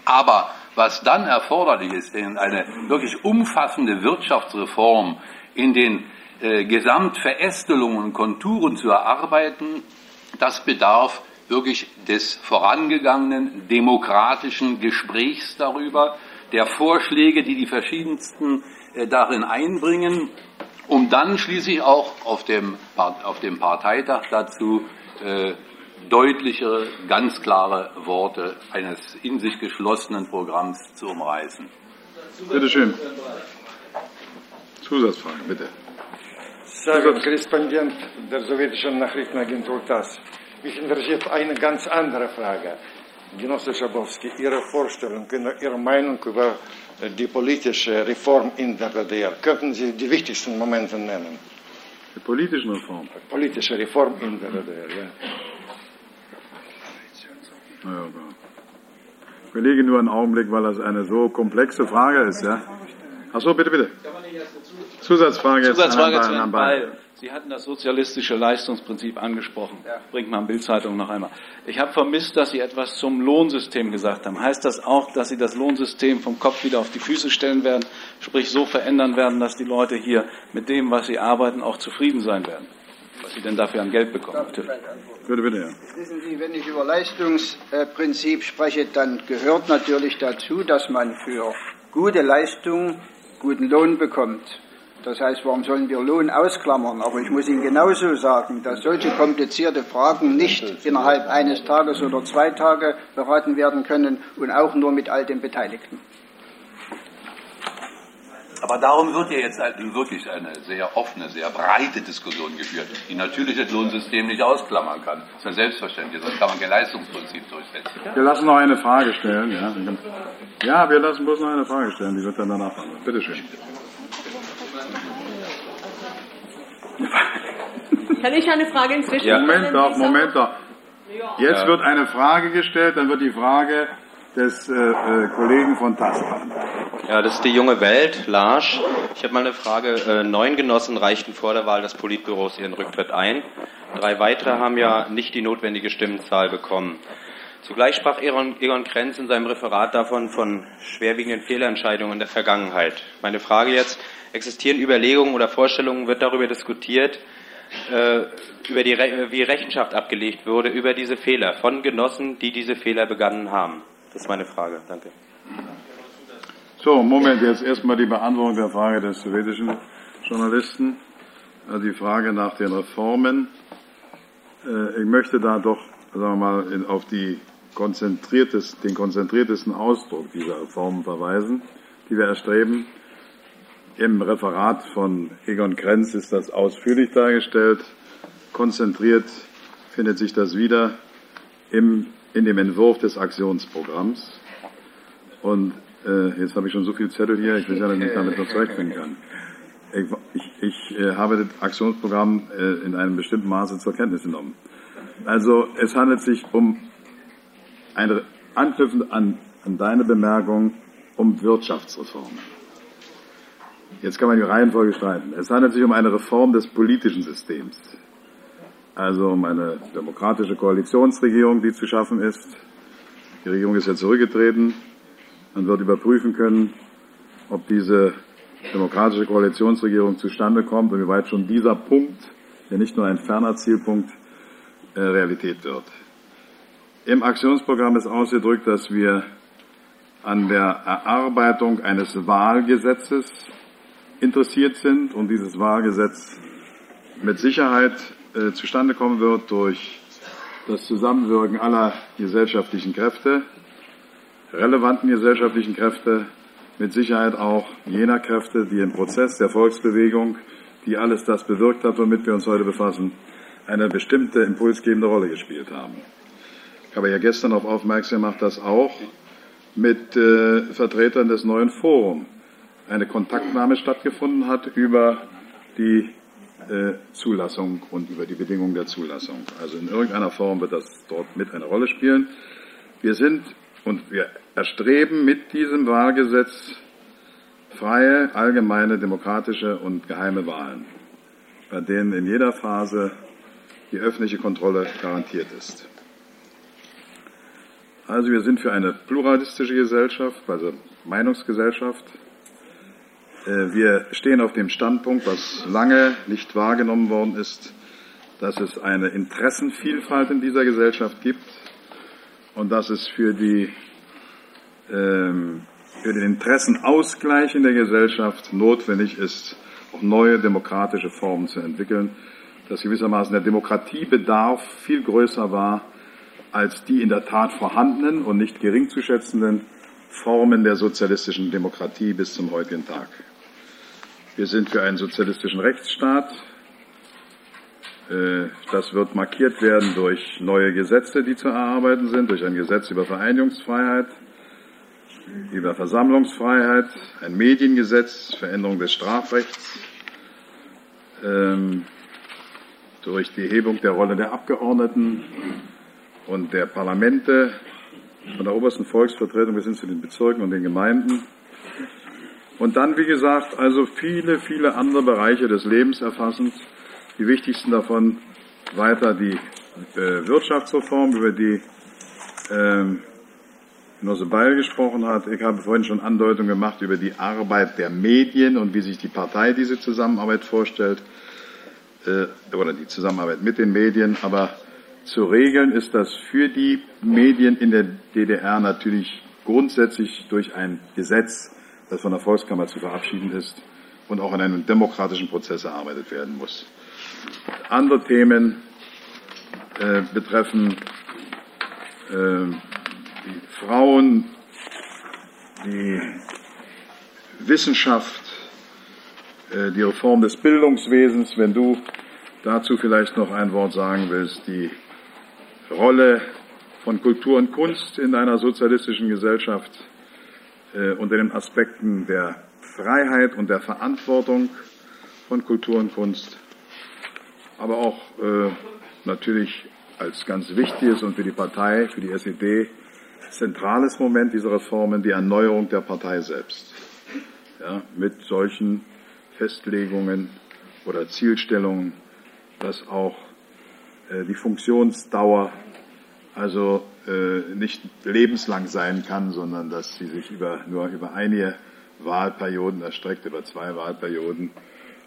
Aber was dann erforderlich ist, eine wirklich umfassende Wirtschaftsreform in den äh, Gesamtverästelungen und Konturen zu erarbeiten, das bedarf wirklich des vorangegangenen demokratischen Gesprächs darüber, der Vorschläge, die die verschiedensten äh, darin einbringen um dann schließlich auch auf dem, auf dem Parteitag dazu äh, deutlichere, ganz klare Worte eines in sich geschlossenen Programms zu umreißen. Bitte schön. Zusatzfrage, bitte. Sagen Korrespondent der sowjetischen Nachrichtenagentur TASS. Mich interessiert eine ganz andere Frage. Genosse Schabowski, Ihre Vorstellung, Ihre Meinung über die politische Reform in der DDR. Könnten Sie die wichtigsten Momente nennen? Die politischen Reform? Politische Reform in der DDR, ja. Ja, Kollege, nur einen Augenblick, weil das eine so komplexe Frage ist. Ja? Achso, bitte, bitte. Zusatzfrage, Zusatzfrage zu Herrn Ball. Sie hatten das sozialistische Leistungsprinzip angesprochen. Ja. Bringt mal Bildzeitung noch einmal. Ich habe vermisst, dass Sie etwas zum Lohnsystem gesagt haben. Heißt das auch, dass Sie das Lohnsystem vom Kopf wieder auf die Füße stellen werden, sprich so verändern werden, dass die Leute hier mit dem, was sie arbeiten, auch zufrieden sein werden? Was sie denn dafür an Geld bekommen, natürlich. Bitte, bitte, ja. Wissen Sie, wenn ich über Leistungsprinzip spreche, dann gehört natürlich dazu, dass man für gute Leistung guten Lohn bekommt. Das heißt, warum sollen wir Lohn ausklammern? Aber ich muss Ihnen genauso sagen, dass solche komplizierte Fragen nicht innerhalb eines Tages oder zwei Tage beraten werden können und auch nur mit all den Beteiligten. Aber darum wird ja jetzt wirklich eine sehr offene, sehr breite Diskussion geführt, die natürlich das Lohnsystem nicht ausklammern kann. Das ist ja selbstverständlich, sonst kann man kein Leistungsprinzip durchsetzen. Wir lassen noch eine Frage stellen. Ja, ja wir lassen bloß noch eine Frage stellen, die wird dann danach. Bitte schön. Kann ich eine Frage inzwischen ja. Moment doch, Moment doch. Jetzt ja. wird eine Frage gestellt, dann wird die Frage des äh, äh, Kollegen von TAS Ja, das ist die junge Welt, Larsch. Ich habe mal eine Frage. Äh, neun Genossen reichten vor der Wahl des Politbüros ihren Rücktritt ein. Drei weitere haben ja nicht die notwendige Stimmenzahl bekommen. Zugleich sprach Egon, Egon Krenz in seinem Referat davon von schwerwiegenden Fehlentscheidungen in der Vergangenheit. Meine Frage jetzt, existieren Überlegungen oder Vorstellungen, wird darüber diskutiert, äh, über die, wie Rechenschaft abgelegt wurde über diese Fehler von Genossen, die diese Fehler begangen haben? Das ist meine Frage. Danke. So, Moment, jetzt erstmal die Beantwortung der Frage des sowjetischen Journalisten. Also die Frage nach den Reformen. Äh, ich möchte da doch, sagen wir mal, auf die konzentriertesten, den konzentriertesten Ausdruck dieser Reformen verweisen, die wir erstreben. Im Referat von Egon Krenz ist das ausführlich dargestellt. Konzentriert findet sich das wieder im, in dem Entwurf des Aktionsprogramms. Und äh, jetzt habe ich schon so viel Zettel hier, ich weiß ja, ich damit noch zurechtfinden kann. Ich, ich, ich äh, habe das Aktionsprogramm äh, in einem bestimmten Maße zur Kenntnis genommen. Also es handelt sich um eine anknüpfend an, an deine Bemerkung um Wirtschaftsreformen. Jetzt kann man die Reihenfolge streiten. Es handelt sich um eine Reform des politischen Systems. Also um eine demokratische Koalitionsregierung, die zu schaffen ist. Die Regierung ist ja zurückgetreten. Man wird überprüfen können, ob diese demokratische Koalitionsregierung zustande kommt und wie weit schon dieser Punkt, der nicht nur ein ferner Zielpunkt, äh, Realität wird. Im Aktionsprogramm ist ausgedrückt, dass wir an der Erarbeitung eines Wahlgesetzes interessiert sind und dieses Wahlgesetz mit Sicherheit äh, zustande kommen wird durch das Zusammenwirken aller gesellschaftlichen Kräfte, relevanten gesellschaftlichen Kräfte, mit Sicherheit auch jener Kräfte, die im Prozess der Volksbewegung, die alles das bewirkt hat, womit wir uns heute befassen, eine bestimmte impulsgebende Rolle gespielt haben. Ich habe ja gestern darauf aufmerksam gemacht, dass auch mit äh, Vertretern des neuen Forums eine Kontaktnahme stattgefunden hat über die äh, Zulassung und über die Bedingungen der Zulassung. Also in irgendeiner Form wird das dort mit eine Rolle spielen. Wir sind und wir erstreben mit diesem Wahlgesetz freie, allgemeine, demokratische und geheime Wahlen, bei denen in jeder Phase die öffentliche Kontrolle garantiert ist. Also wir sind für eine pluralistische Gesellschaft, also Meinungsgesellschaft. Äh, wir stehen auf dem Standpunkt, was lange nicht wahrgenommen worden ist, dass es eine Interessenvielfalt in dieser Gesellschaft gibt und dass es für, die, ähm, für den Interessenausgleich in der Gesellschaft notwendig ist, auch neue demokratische Formen zu entwickeln, dass gewissermaßen der Demokratiebedarf viel größer war als die in der Tat vorhandenen und nicht gering zu schätzenden Formen der sozialistischen Demokratie bis zum heutigen Tag. Wir sind für einen sozialistischen Rechtsstaat. Äh, das wird markiert werden durch neue Gesetze, die zu erarbeiten sind, durch ein Gesetz über Vereinigungsfreiheit, über Versammlungsfreiheit, ein Mediengesetz, Veränderung des Strafrechts, ähm, durch die Hebung der Rolle der Abgeordneten, und der Parlamente, von der obersten Volksvertretung bis hin zu den Bezirken und den Gemeinden. Und dann, wie gesagt, also viele, viele andere Bereiche des Lebens erfassend. Die wichtigsten davon weiter die äh, Wirtschaftsreform, über die ähm, Genosse Beil gesprochen hat. Ich habe vorhin schon Andeutungen gemacht über die Arbeit der Medien und wie sich die Partei diese Zusammenarbeit vorstellt, äh, oder die Zusammenarbeit mit den Medien. Aber zu regeln ist das für die Medien in der DDR natürlich grundsätzlich durch ein Gesetz, das von der Volkskammer zu verabschieden ist und auch in einem demokratischen Prozess erarbeitet werden muss. Andere Themen äh, betreffen äh, die Frauen, die Wissenschaft, äh, die Reform des Bildungswesens. Wenn du dazu vielleicht noch ein Wort sagen willst, die Rolle von Kultur und Kunst in einer sozialistischen Gesellschaft äh, unter den Aspekten der Freiheit und der Verantwortung von Kultur und Kunst, aber auch äh, natürlich als ganz wichtiges und für die Partei, für die SED, zentrales Moment dieser Reformen die Erneuerung der Partei selbst. Ja, mit solchen Festlegungen oder Zielstellungen, dass auch äh, die Funktionsdauer, also nicht lebenslang sein kann, sondern dass sie sich über, nur über einige Wahlperioden erstreckt, über zwei Wahlperioden.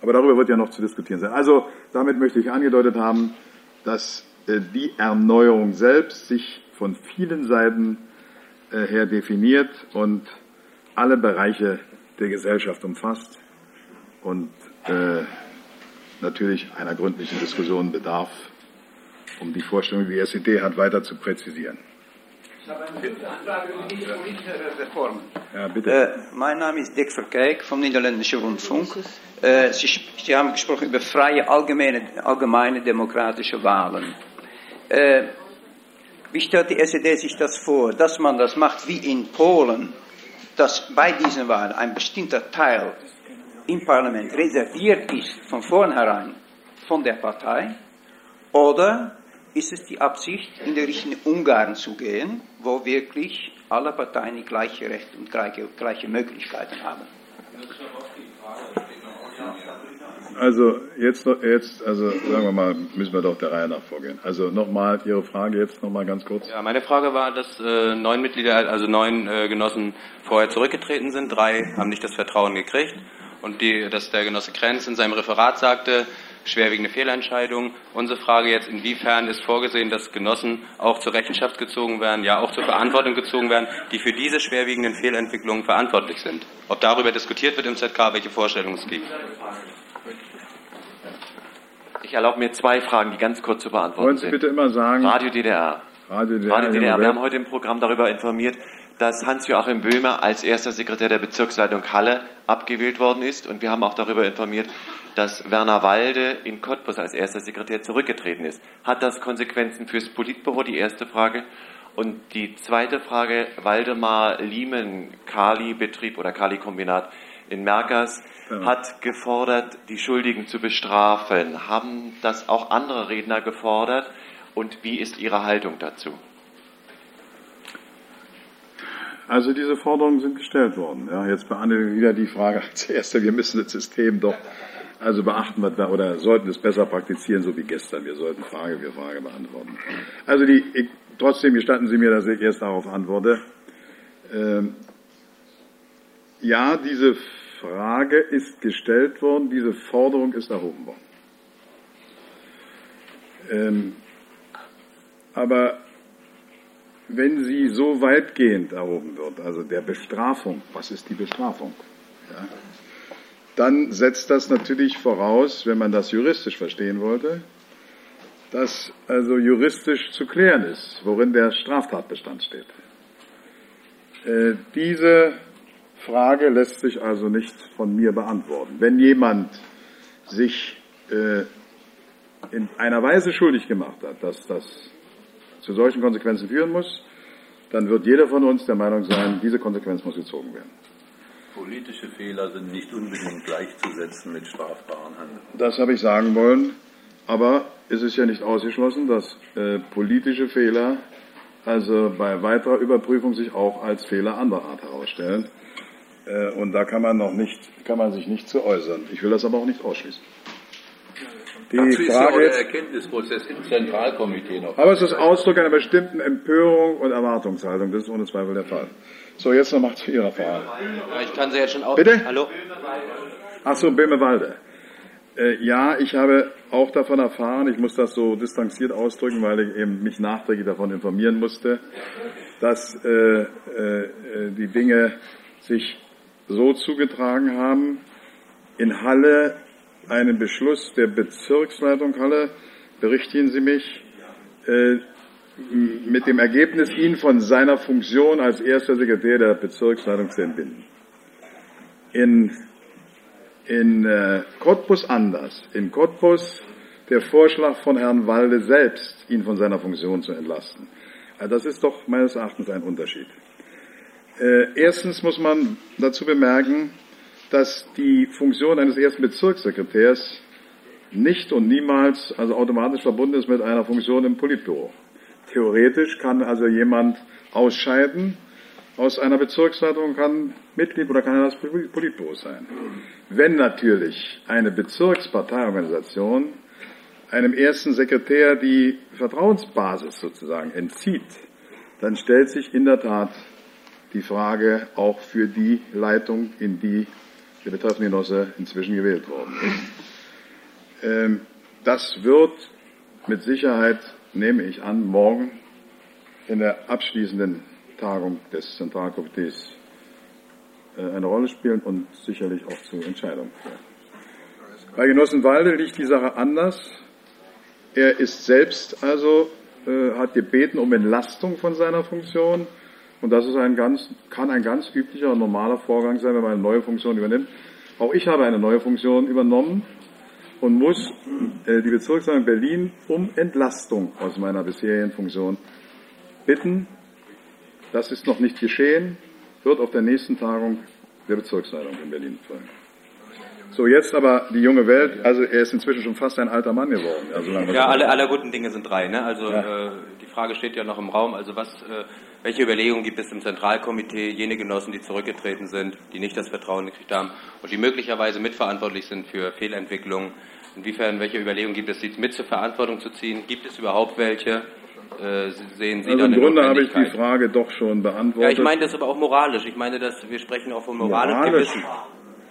Aber darüber wird ja noch zu diskutieren sein. Also damit möchte ich angedeutet haben, dass äh, die Erneuerung selbst sich von vielen Seiten äh, her definiert und alle Bereiche der Gesellschaft umfasst und äh, natürlich einer gründlichen Diskussion bedarf, um die Vorstellung, die die SED hat, weiter zu präzisieren. Ich habe eine Anfrage über die politische Reformen. Ja, bitte. Äh, mein Name ist Dick Verkijk vom Niederländischen Rundfunk. Äh, Sie, Sie, haben gesprochen über freie allgemeine, allgemeine demokratische Wahlen. Äh, wie stellt die SED sich das vor, dass man das macht wie in Polen, dass bei diesen Wahlen ein bestimmter Teil im Parlament reserviert ist von vornherein von der Partei? Oder ist es die Absicht, in die Richtung Ungarn zu gehen, wo wirklich alle Parteien die gleiche Rechte und gleiche, gleiche Möglichkeiten haben? Also jetzt, jetzt, also sagen wir mal, müssen wir doch der Reihe nach vorgehen. Also nochmal Ihre Frage jetzt nochmal ganz kurz. Ja, meine Frage war, dass äh, neun Mitglieder, also neun äh, Genossen vorher zurückgetreten sind, drei haben nicht das Vertrauen gekriegt und die, dass der Genosse Krenz in seinem Referat sagte, schwerwiegende Fehlentscheidung. Unsere Frage jetzt, inwiefern ist vorgesehen, dass Genossen auch zur Rechenschaft gezogen werden, ja auch zur Verantwortung gezogen werden, die für diese schwerwiegenden Fehlentwicklungen verantwortlich sind. Ob darüber diskutiert wird im ZK, welche Vorstellungen es gibt. Ich erlaube mir zwei Fragen, die ganz kurz zu beantworten Wollen Sie sind. bitte immer sagen. Radio DDR. Radio DDR. Radio DDR. Wir haben heute im Programm darüber informiert, dass Hans-Joachim Böhmer als erster Sekretär der Bezirksleitung Halle abgewählt worden ist. Und wir haben auch darüber informiert, dass Werner Walde in Cottbus als erster Sekretär zurückgetreten ist. Hat das Konsequenzen fürs Politbüro? Die erste Frage. Und die zweite Frage, Waldemar Liemen, Kali-Betrieb oder Kali-Kombinat in Merkers, Ja. hat gefordert, die Schuldigen zu bestrafen. Haben das auch andere Redner gefordert? Und wie ist Ihre Haltung dazu? Also diese Forderungen sind gestellt worden. Ja, jetzt beantworten wir wieder die Frage als erste. Wir müssen das System doch also beachten wir- oder sollten es besser praktizieren, so wie gestern. Wir sollten Frage für Frage beantworten. Also die, ich, trotzdem gestatten Sie mir, dass ich erst darauf antworte. Ähm, ja, diese Frage ist gestellt worden, diese Forderung ist erhoben worden. Ähm, aber wenn sie so weitgehend erhoben wird, also der Bestrafung, was ist die Bestrafung? Ja, dann setzt das natürlich voraus, wenn man das juristisch verstehen wollte, dass also juristisch zu klären ist, worin der Straftatbestand steht. Äh, diese Frage lässt sich also nicht von mir beantworten. Wenn jemand sich äh, in einer Weise schuldig gemacht hat, dass das zu solchen Konsequenzen führen muss, dann wird jeder von uns der Meinung sein, diese Konsequenz muss gezogen werden. Politische Fehler sind nicht unbedingt gleichzusetzen mit strafbaren Handeln. Das habe ich sagen wollen, aber es ist ja nicht ausgeschlossen, dass äh, politische Fehler also bei weiterer Überprüfung sich auch als Fehler anderer Art herausstellen. Äh, und da kann man noch nicht, kann man sich nicht zu äußern. Ich will das aber auch nicht ausschließen. Die Dazu ist ja auch Frage der Erkenntnisprozess im Zentralkomitee noch. aber es ist Ausdruck einer bestimmten Empörung und Erwartungshaltung. Das ist ohne Zweifel der Fall. So, jetzt noch mal zu Ihrer Frage. Ja, ich kann Sie jetzt schon auch. Bitte? Hallo? Ach so, Böhmewalde. Äh, ja, ich habe auch davon erfahren, ich muss das so distanziert ausdrücken, weil ich eben mich nachträglich davon informieren musste, dass äh, äh, die Dinge sich so zugetragen haben, in Halle einen Beschluss der Bezirksleitung Halle, berichtigen Sie mich, äh, mit dem Ergebnis, ihn von seiner Funktion als erster Sekretär der Bezirksleitung zu entbinden. In, in äh, Cottbus anders. In Cottbus der Vorschlag von Herrn Walde selbst, ihn von seiner Funktion zu entlasten. Also das ist doch meines Erachtens ein Unterschied. Äh, erstens muss man dazu bemerken, dass die Funktion eines ersten Bezirkssekretärs nicht und niemals also automatisch verbunden ist mit einer Funktion im Politbüro. Theoretisch kann also jemand ausscheiden aus einer Bezirksleitung, kann Mitglied oder kann das Politbüro sein. Wenn natürlich eine Bezirksparteiorganisation einem ersten Sekretär die Vertrauensbasis sozusagen entzieht, dann stellt sich in der Tat die Frage auch für die Leitung, in die der betreffende Genosse inzwischen gewählt worden ist. Ähm, das wird mit Sicherheit, nehme ich an, morgen in der abschließenden Tagung des Zentralkomitees äh, eine Rolle spielen und sicherlich auch zu Entscheidungen führen. Bei Genossen Walde liegt die Sache anders. Er ist selbst also, äh, hat gebeten um Entlastung von seiner Funktion. Und das ist ein ganz, kann ein ganz üblicher und normaler Vorgang sein, wenn man eine neue Funktion übernimmt. Auch ich habe eine neue Funktion übernommen und muss äh, die Bezirksleitung Berlin um Entlastung aus meiner bisherigen Funktion bitten. Das ist noch nicht geschehen, wird auf der nächsten Tagung der Bezirksleitung in Berlin fallen. So, jetzt aber die junge Welt. Also er ist inzwischen schon fast ein alter Mann geworden. Also ja, alle, aller guten Dinge sind drei. Ne? Also ja. äh, die Frage steht ja noch im Raum. Also was, äh, welche Überlegungen gibt es im Zentralkomitee, jene Genossen, die zurückgetreten sind, die nicht das Vertrauen gekriegt haben und die möglicherweise mitverantwortlich sind für Fehlentwicklungen? Inwiefern, welche Überlegungen gibt es, sie mit zur Verantwortung zu ziehen? Gibt es überhaupt welche? Äh, sehen Sie also im Grunde habe ich die Frage doch schon beantwortet. Ja, ich meine das aber auch moralisch. Ich meine, dass wir sprechen auch von Moral moralisch. und Gewissen.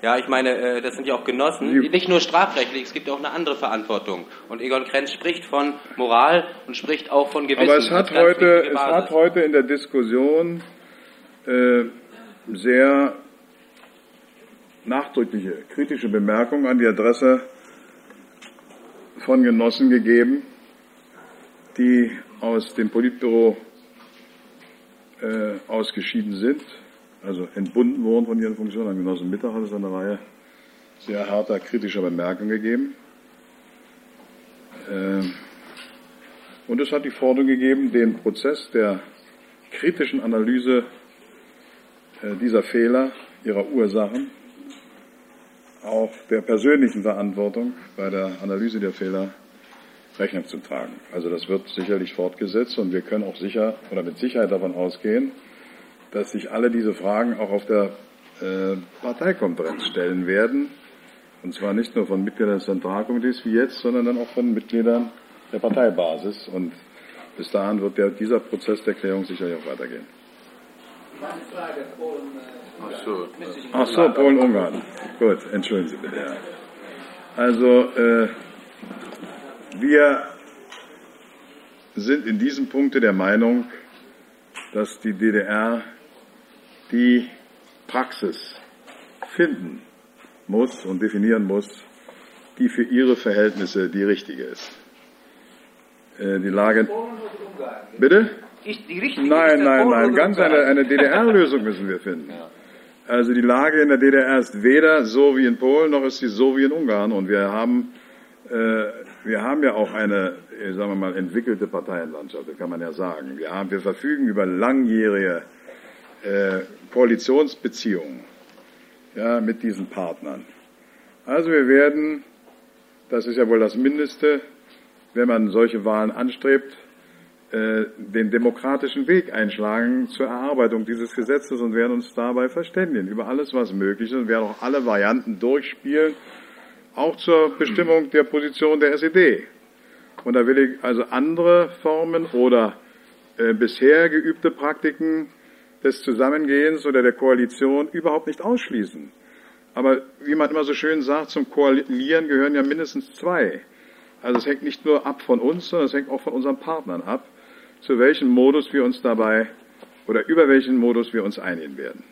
Ja, ich meine, äh, das sind ja auch Genossen, nicht nur strafrechtlich, es gibt auch eine andere Verantwortung. Und Egon Krenz spricht von Moral und spricht auch von Gewissen. Aber es hat, heute, es hat heute in der Diskussion äh, sehr nachdrückliche, kritische Bemerkungen an die Adresse von Genossen gegeben, die aus dem Politbüro äh, ausgeschieden sind, also entbunden wurden von ihren Funktionen. An Genossen Mittag hat es eine Reihe sehr harter kritischer Bemerkungen gegeben. Äh, und es hat die Forderung gegeben, den Prozess der kritischen Analyse äh, dieser Fehler, ihrer Ursachen, auch der persönlichen Verantwortung bei der Analyse der Fehler Rechnung zu tragen. Also das wird sicherlich fortgesetzt und wir können auch sicher oder mit Sicherheit davon ausgehen, dass sich alle diese Fragen auch auf der äh, Parteikonferenz stellen werden. Und zwar nicht nur von Mitgliedern des Zentralkomitees wie jetzt, sondern dann auch von Mitgliedern der Parteibasis. Und bis dahin wird der, dieser Prozess der Klärung sicherlich auch weitergehen. Ach so, Ach so Polen-Ungarn. Gut, entschuldigen Sie bitte. Ja. Also, äh, wir sind in diesem Punkte der Meinung, dass die DDR die Praxis finden muss und definieren muss, die für ihre Verhältnisse die richtige ist. Äh, die Lage. Bitte? Nein, nein, nein. Ganz eine, eine DDR-Lösung müssen wir finden. Also die Lage in der DDR ist weder so wie in Polen, noch ist sie so wie in Ungarn. Und wir haben äh, wir haben ja auch eine, äh, sagen wir mal, entwickelte Parteienlandschaft, das kann man ja sagen. Wir, haben, wir verfügen über langjährige äh, Koalitionsbeziehungen ja, mit diesen Partnern. Also wir werden, das ist ja wohl das Mindeste, wenn man solche Wahlen anstrebt, äh, den demokratischen Weg einschlagen zur Erarbeitung dieses Gesetzes und werden uns dabei verständigen über alles, was möglich ist und werden auch alle Varianten durchspielen auch zur Bestimmung der Position der SED. Und da will ich also andere Formen oder äh, bisher geübte Praktiken des Zusammengehens oder der Koalition überhaupt nicht ausschließen. Aber wie man immer so schön sagt, zum Koalieren gehören ja mindestens zwei. Also es hängt nicht nur ab von uns, sondern es hängt auch von unseren Partnern ab, zu welchem Modus wir uns dabei oder über welchen Modus wir uns einigen werden.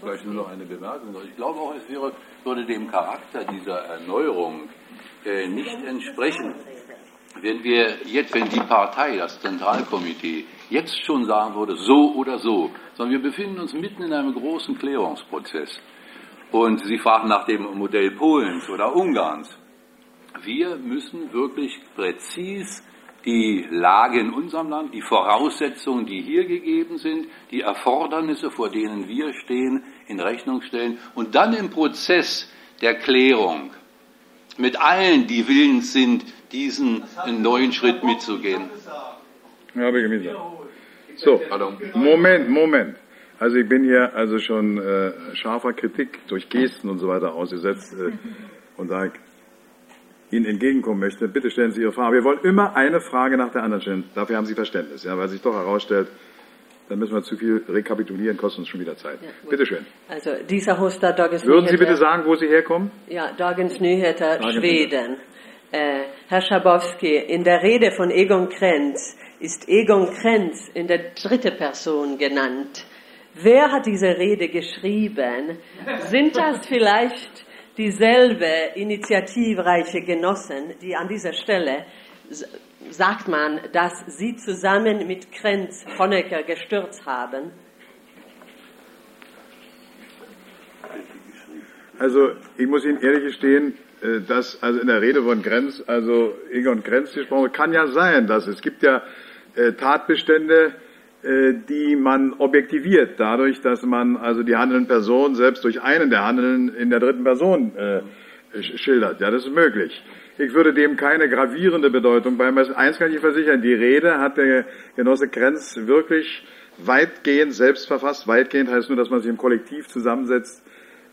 Vielleicht nur noch eine Bemerkung. Ich glaube auch, es wäre, würde dem Charakter dieser Erneuerung äh, nicht entsprechen, wenn wir jetzt, wenn die Partei, das Zentralkomitee, jetzt schon sagen würde, so oder so, sondern wir befinden uns mitten in einem großen Klärungsprozess. Und Sie fragen nach dem Modell Polens oder Ungarns. Wir müssen wirklich präzis die Lage in unserem Land, die Voraussetzungen, die hier gegeben sind, die Erfordernisse, vor denen wir stehen, in Rechnung stellen und dann im Prozess der Klärung mit allen, die willens sind, diesen neuen Schritt mitzugehen. Ja, habe ich gesagt. So, Moment, Moment. Also ich bin hier also schon äh, scharfer Kritik durch Gesten und so weiter ausgesetzt äh, und sage, Ihnen entgegenkommen möchte, bitte stellen Sie Ihre Frage. Wir wollen immer eine Frage nach der anderen stellen. Dafür haben Sie Verständnis, ja, weil sich doch herausstellt, dann müssen wir zu viel rekapitulieren, kostet uns schon wieder Zeit. Ja, bitte schön. Also dieser Hoster Dagens Würden Sie Nyheter- bitte sagen, wo Sie herkommen? Ja, Dagens Nyheter, Schweden. Äh, Herr Schabowski, in der Rede von Egon Krenz ist Egon Krenz in der dritte Person genannt. Wer hat diese Rede geschrieben? Sind das vielleicht dieselbe initiativreiche Genossen, die an dieser Stelle, sagt man, dass sie zusammen mit Krenz Honecker gestürzt haben? Also ich muss Ihnen ehrlich gestehen, äh, dass also in der Rede von Grenz, also Egon Grenz gesprochen kann ja sein, dass es gibt ja Tatbestände, äh, die man objektiviert, dadurch, dass man also die handelnden Personen selbst durch einen der Handelnden in der dritten Person äh, sch- schildert. Ja, das ist möglich. Ich würde dem keine gravierende Bedeutung beimessen. Eins kann ich versichern, die Rede hat der Genosse Grenz wirklich weitgehend selbst verfasst. Weitgehend heißt nur, dass man sich im Kollektiv zusammensetzt,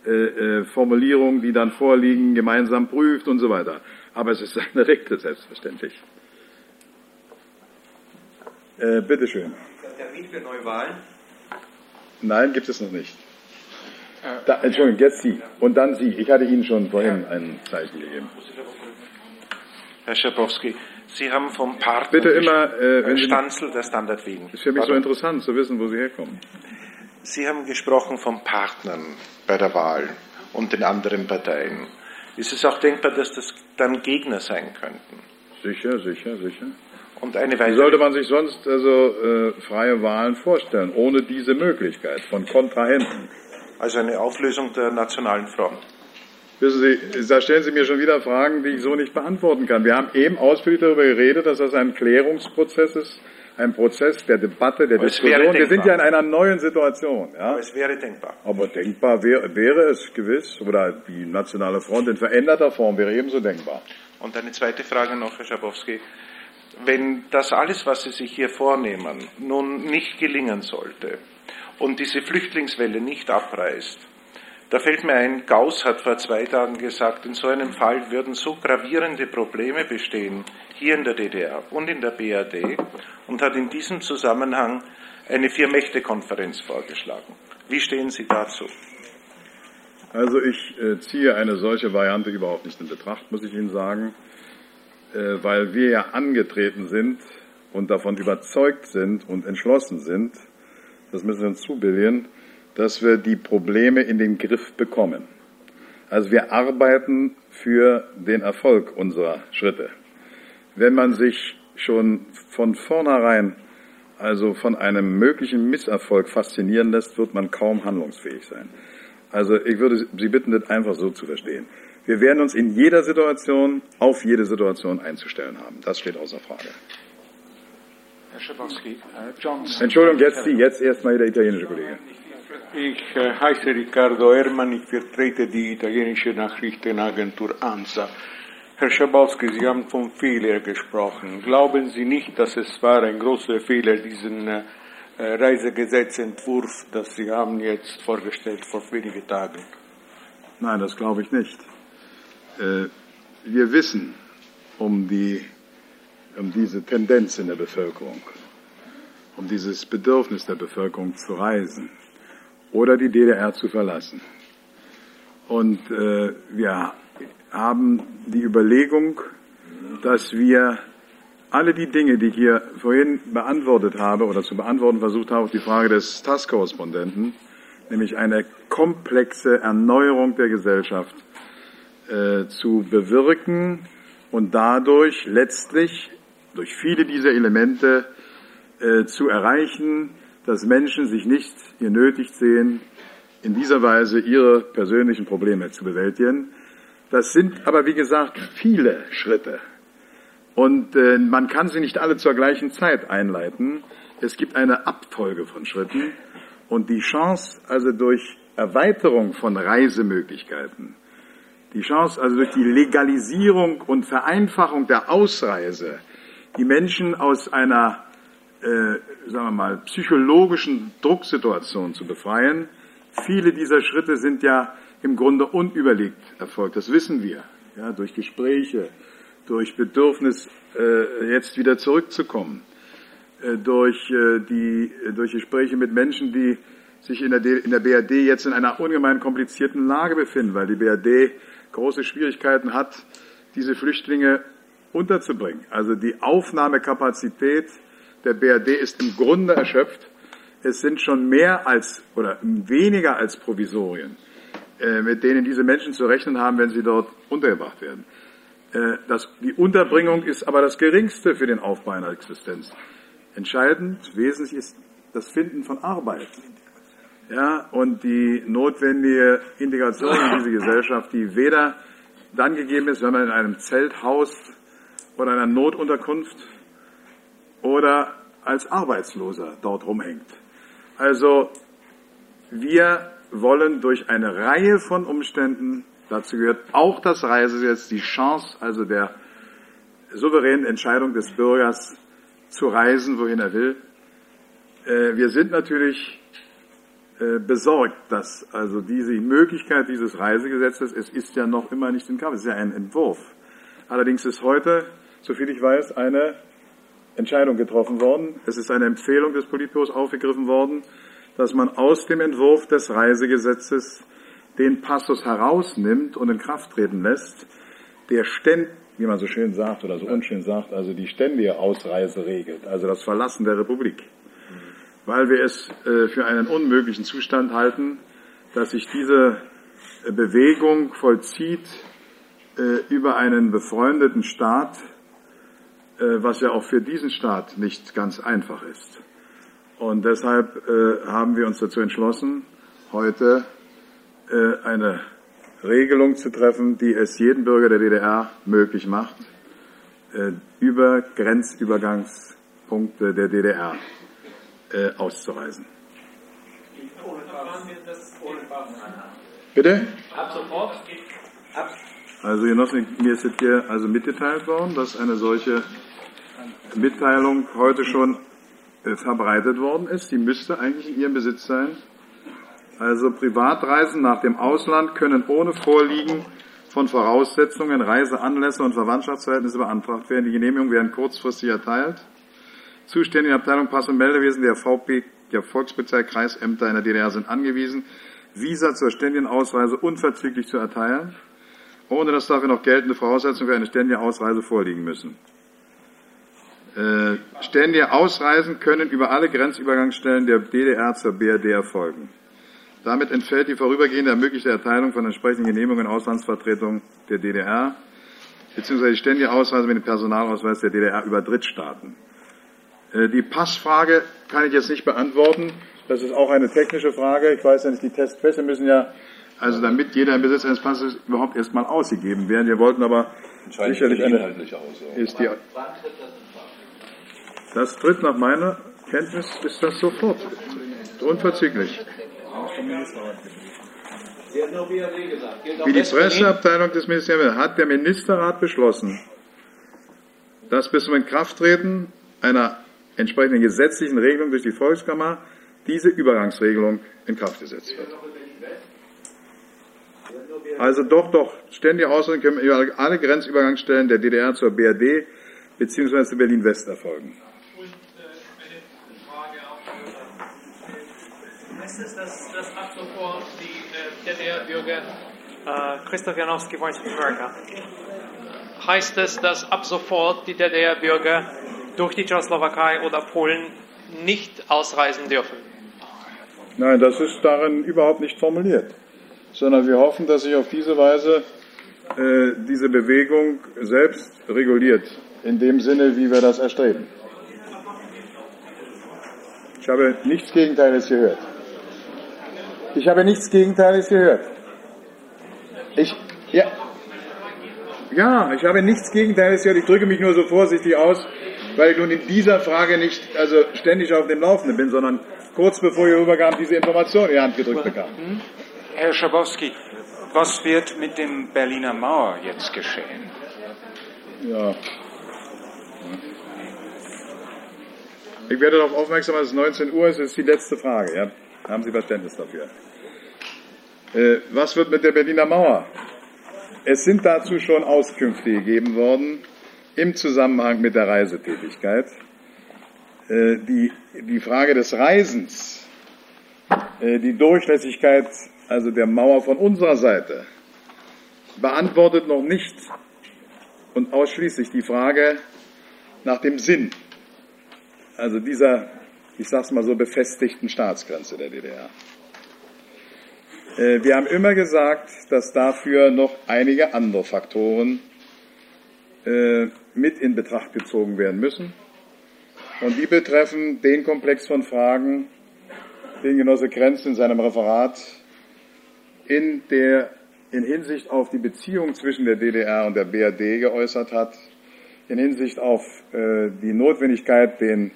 äh, äh, Formulierungen, die dann vorliegen, gemeinsam prüft und so weiter. Aber es ist eine Rede, selbstverständlich. Äh, bitteschön. Termin für Neuwahlen? Nein, gibt es noch nicht. Da, Entschuldigung, jetzt Sie. Und dann Sie. Ich hatte Ihnen schon vorhin ein Zeichen gegeben. Herr Schabowski, Sie haben vom Partner Bitte immer, äh, wenn Herr Sie- Stanzel der Standard Wien. Ist für mich so Pardon. interessant zu wissen, wo Sie herkommen. Sie haben gesprochen von Partnern bei der Wahl und den anderen Parteien. Ist es auch denkbar, dass das dann Gegner sein könnten? Sicher, sicher, sicher. Und eine Wie weitere sollte man sich sonst also äh, freie Wahlen vorstellen, ohne diese Möglichkeit von Kontrahenten? Also eine Auflösung der Nationalen Front. Wissen Sie, da stellen Sie mir schon wieder Fragen, die ich so nicht beantworten kann. Wir haben eben ausführlich darüber geredet, dass das ein Klärungsprozess ist, ein Prozess der Debatte, der Diskussion. Wir sind ja in einer neuen Situation. Ja? Aber es wäre denkbar. Aber denkbar wäre, wäre es gewiss, oder die Nationale Front in veränderter Form wäre ebenso denkbar. Und eine zweite Frage noch, Herr Schabowski. Wenn das alles, was Sie sich hier vornehmen, nun nicht gelingen sollte und diese Flüchtlingswelle nicht abreißt, da fällt mir ein, Gauss hat vor zwei Tagen gesagt, in so einem Fall würden so gravierende Probleme bestehen, hier in der DDR und in der BRD, und hat in diesem Zusammenhang eine Vier-Mächte-Konferenz vorgeschlagen. Wie stehen Sie dazu? Also ich äh, ziehe eine solche Variante überhaupt nicht in Betracht, muss ich Ihnen sagen, weil wir ja angetreten sind und davon überzeugt sind und entschlossen sind, das müssen wir uns zubilligen, dass wir die Probleme in den Griff bekommen. Also wir arbeiten für den Erfolg unserer Schritte. Wenn man sich schon von vornherein also von einem möglichen Misserfolg faszinieren lässt, wird man kaum handlungsfähig sein. Also ich würde Sie bitten, das einfach so zu verstehen. Wir werden uns in jeder Situation auf jede Situation einzustellen haben. Das steht außer Frage. Herr Schabowski, Herr Johnson. Entschuldigung, jetzt Sie, jetzt erstmal der italienische Kollege. Ich äh, heiße Riccardo Hermann, ich vertrete die italienische Nachrichtenagentur ANSA. Herr Schabowski, Sie haben vom Fehler gesprochen. Glauben Sie nicht, dass es war ein großer Fehler, diesen äh, Reisegesetzentwurf, das Sie haben jetzt vorgestellt vor wenigen Tagen? Nein, das glaube ich nicht. Äh, Wir wissen um, die, um diese Tendenz in der Bevölkerung, um dieses Bedürfnis der Bevölkerung zu reisen oder die DDR zu verlassen. Und äh, wir haben die Überlegung, dass wir alle die Dinge, die ich hier vorhin beantwortet habe oder zu beantworten versucht habe auf die Frage des TAS-Korrespondenten, nämlich eine komplexe Erneuerung der Gesellschaft äh, zu bewirken und dadurch letztlich durch viele dieser Elemente äh, zu erreichen, dass Menschen sich nicht genötigt sehen, in dieser Weise ihre persönlichen Probleme zu bewältigen. Das sind aber, wie gesagt, viele Schritte. Und äh, man kann sie nicht alle zur gleichen Zeit einleiten. Es gibt eine Abfolge von Schritten. Und die Chance, also durch Erweiterung von Reisemöglichkeiten, die Chance, also durch die Legalisierung und Vereinfachung der Ausreise, die Menschen aus einer, äh, sagen wir mal, psychologischen Drucksituation zu befreien, viele dieser Schritte sind ja im Grunde unüberlegt erfolgt. Das wissen wir. ja, durch Gespräche, durch Bedürfnis, äh, jetzt wieder zurückzukommen, äh, durch, äh, die, durch Gespräche mit Menschen, die sich in der, in der BRD jetzt in einer ungemein komplizierten Lage befinden, weil die BRD große Schwierigkeiten hat, diese Flüchtlinge unterzubringen. Also die Aufnahmekapazität der BRD ist im Grunde erschöpft. Es sind schon mehr als oder weniger als Provisorien, äh, mit denen diese Menschen zu rechnen haben, wenn sie dort untergebracht werden. Äh, das, die Unterbringung ist aber das Geringste für den Aufbau einer Existenz. Entscheidend, wesentlich ist das Finden von Arbeit. Ja, und die notwendige Integration in diese Gesellschaft, die weder dann gegeben ist, wenn man in einem Zelt haust oder einer Notunterkunft oder als Arbeitsloser dort rumhängt. Also wir wollen durch eine Reihe von Umständen, dazu gehört auch das Reisegesetz, die Chance also der souveränen Entscheidung des Bürgers zu reisen, wohin er will. Äh, wir sind natürlich besorgt, dass also diese Möglichkeit dieses Reisegesetzes, es ist ja noch immer nicht in Kraft, es ist ja ein Entwurf. Allerdings ist heute soviel ich weiß, eine Entscheidung getroffen worden. Es ist eine Empfehlung des Politbüros aufgegriffen worden, dass man aus dem Entwurf des Reisegesetzes den Passus herausnimmt und in Kraft treten lässt, der ständ, wie man so schön sagt oder so unschön sagt, also die ständige Ausreise regelt, also das Verlassen der Republik. Weil wir es äh, für einen unmöglichen Zustand halten, dass sich diese äh, Bewegung vollzieht äh, über einen befreundeten Staat, was ja auch für diesen Staat nicht ganz einfach ist. Und deshalb haben wir uns dazu entschlossen, heute eine Regelung zu treffen, die es jedem Bürger der DDR möglich macht, über Grenzübergangspunkte der DDR auszureisen. Bitte? Ab sofort? Also Genossen, mir ist jetzt hier also mitgeteilt worden, dass eine solche Mitteilung heute schon äh, verbreitet worden ist. Die müsste eigentlich in Ihrem Besitz sein. Also Privatreisen nach dem Ausland können ohne Vorliegen von Voraussetzungen, Reiseanlässe und Verwandtschaftsverhältnisse beantragt werden. Die Genehmigungen werden kurzfristig erteilt. Zuständige Abteilung Pass- und Meldewesen der VP, der Volkspolizei, Kreisämter in der DDR sind angewiesen, Visa zur ständigen Ausreise unverzüglich zu erteilen, ohne dass dafür noch geltende Voraussetzungen für eine ständige Ausreise vorliegen müssen. Äh, ständige Ausreisen können über alle Grenzübergangsstellen der DDR zur BRD erfolgen. Damit entfällt die vorübergehende ermöglichte Erteilung von entsprechenden Genehmigungen Auslandsvertretung der DDR beziehungsweise die ständige Ausreise mit dem Personalausweis der DDR über Drittstaaten. Äh, die Passfrage kann ich jetzt nicht beantworten. Das ist auch eine technische Frage. Ich weiß ja nicht, die Testpässe müssen ja, also damit jeder im Besitz eines Passes überhaupt erstmal ausgegeben werden. Wir wollten aber sicherlich eine, ist die, das tritt nach meiner Kenntnis ist das sofort. Unverzüglich. Wie die Presseabteilung des Ministeriums hat der Ministerrat beschlossen, dass bis zum Inkrafttreten einer entsprechenden gesetzlichen Regelung durch die Volkskammer diese Übergangsregelung in Kraft gesetzt wird. Also doch, doch, ständige Ausrüstung können über alle Grenzübergangsstellen der DDR zur BRD bzw. Berlin-West erfolgen. heißt es, dass, dass ab sofort die äh, DDR-Bürger, äh, Christoph Janowski, Voice of America, heißt es, dass ab sofort die DDR-Bürger durch die Tschechoslowakei oder Polen nicht ausreisen dürfen? Nein, das ist darin überhaupt nicht formuliert, sondern wir hoffen, dass sich auf diese Weise äh, diese Bewegung selbst reguliert, in dem Sinne, wie wir das erstreben. Ich habe nichts Gegenteiliges gehört. Ich habe nichts Gegenteiliges gehört. Ich, ja, ja, ich habe nichts Gegenteiliges gehört. Ich drücke mich nur so vorsichtig aus, weil ich nun in dieser Frage nicht also ständig auf dem Laufenden bin, sondern kurz bevor ihr Übergabe diese Information in die Hand gedrückt bekam. Hm? Herr Schabowski, was wird mit dem Berliner Mauer jetzt geschehen? Ja. Ich werde darauf aufmerksam, dass es 19 Uhr ist. Das ist die letzte Frage. Ja? Haben Sie Verständnis dafür? Äh, was wird mit der Berliner Mauer? es sind dazu schon Auskünfte gegeben worden im Zusammenhang mit der Reisetätigkeit. Äh, die, die Frage des Reisens, äh, die Durchlässigkeit also der Mauer von unserer Seite, beantwortet noch nicht und ausschließlich die Frage nach dem Sinn, also dieser, ich sag's mal so, befestigten Staatsgrenze der DDR. Äh, wir haben immer gesagt, dass dafür noch einige andere Faktoren äh, mit in Betracht gezogen werden müssen. Und die betreffen den Komplex von Fragen, den Genosse Krenz in seinem Referat in der in Hinsicht auf die Beziehung zwischen der DDR und der BRD geäußert hat, in Hinsicht auf äh, die Notwendigkeit, den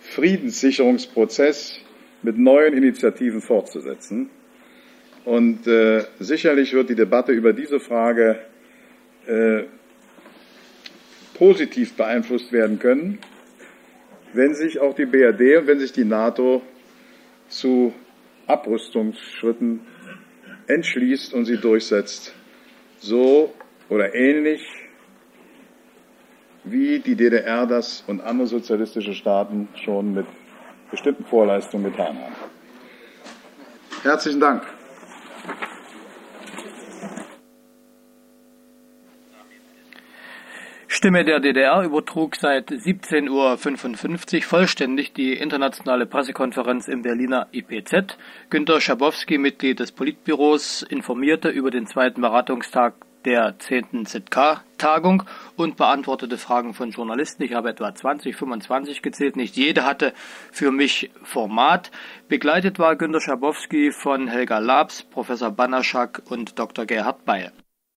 Friedenssicherungsprozess mit neuen Initiativen fortzusetzen. Und äh, sicherlich wird die Debatte über diese Frage äh, positiv beeinflusst werden können, wenn sich auch die BRD und wenn sich die NATO zu Abrüstungsschritten entschließt und sie durchsetzt, so oder ähnlich wie die DDR das und andere sozialistische Staaten schon mit bestimmten Vorleistungen getan haben. Herzlichen Dank. Stimme der DDR übertrug seit 17.55 Uhr vollständig die internationale Pressekonferenz im Berliner IPZ. Günter Schabowski, Mitglied des Politbüros, informierte über den zweiten Beratungstag der 10. ZK-Tagung und beantwortete Fragen von Journalisten. Ich habe etwa 20, 25 gezählt. Nicht jede hatte für mich Format. Begleitet war Günter Schabowski von Helga Labs, Professor Banaschak und Dr. Gerhard Beil.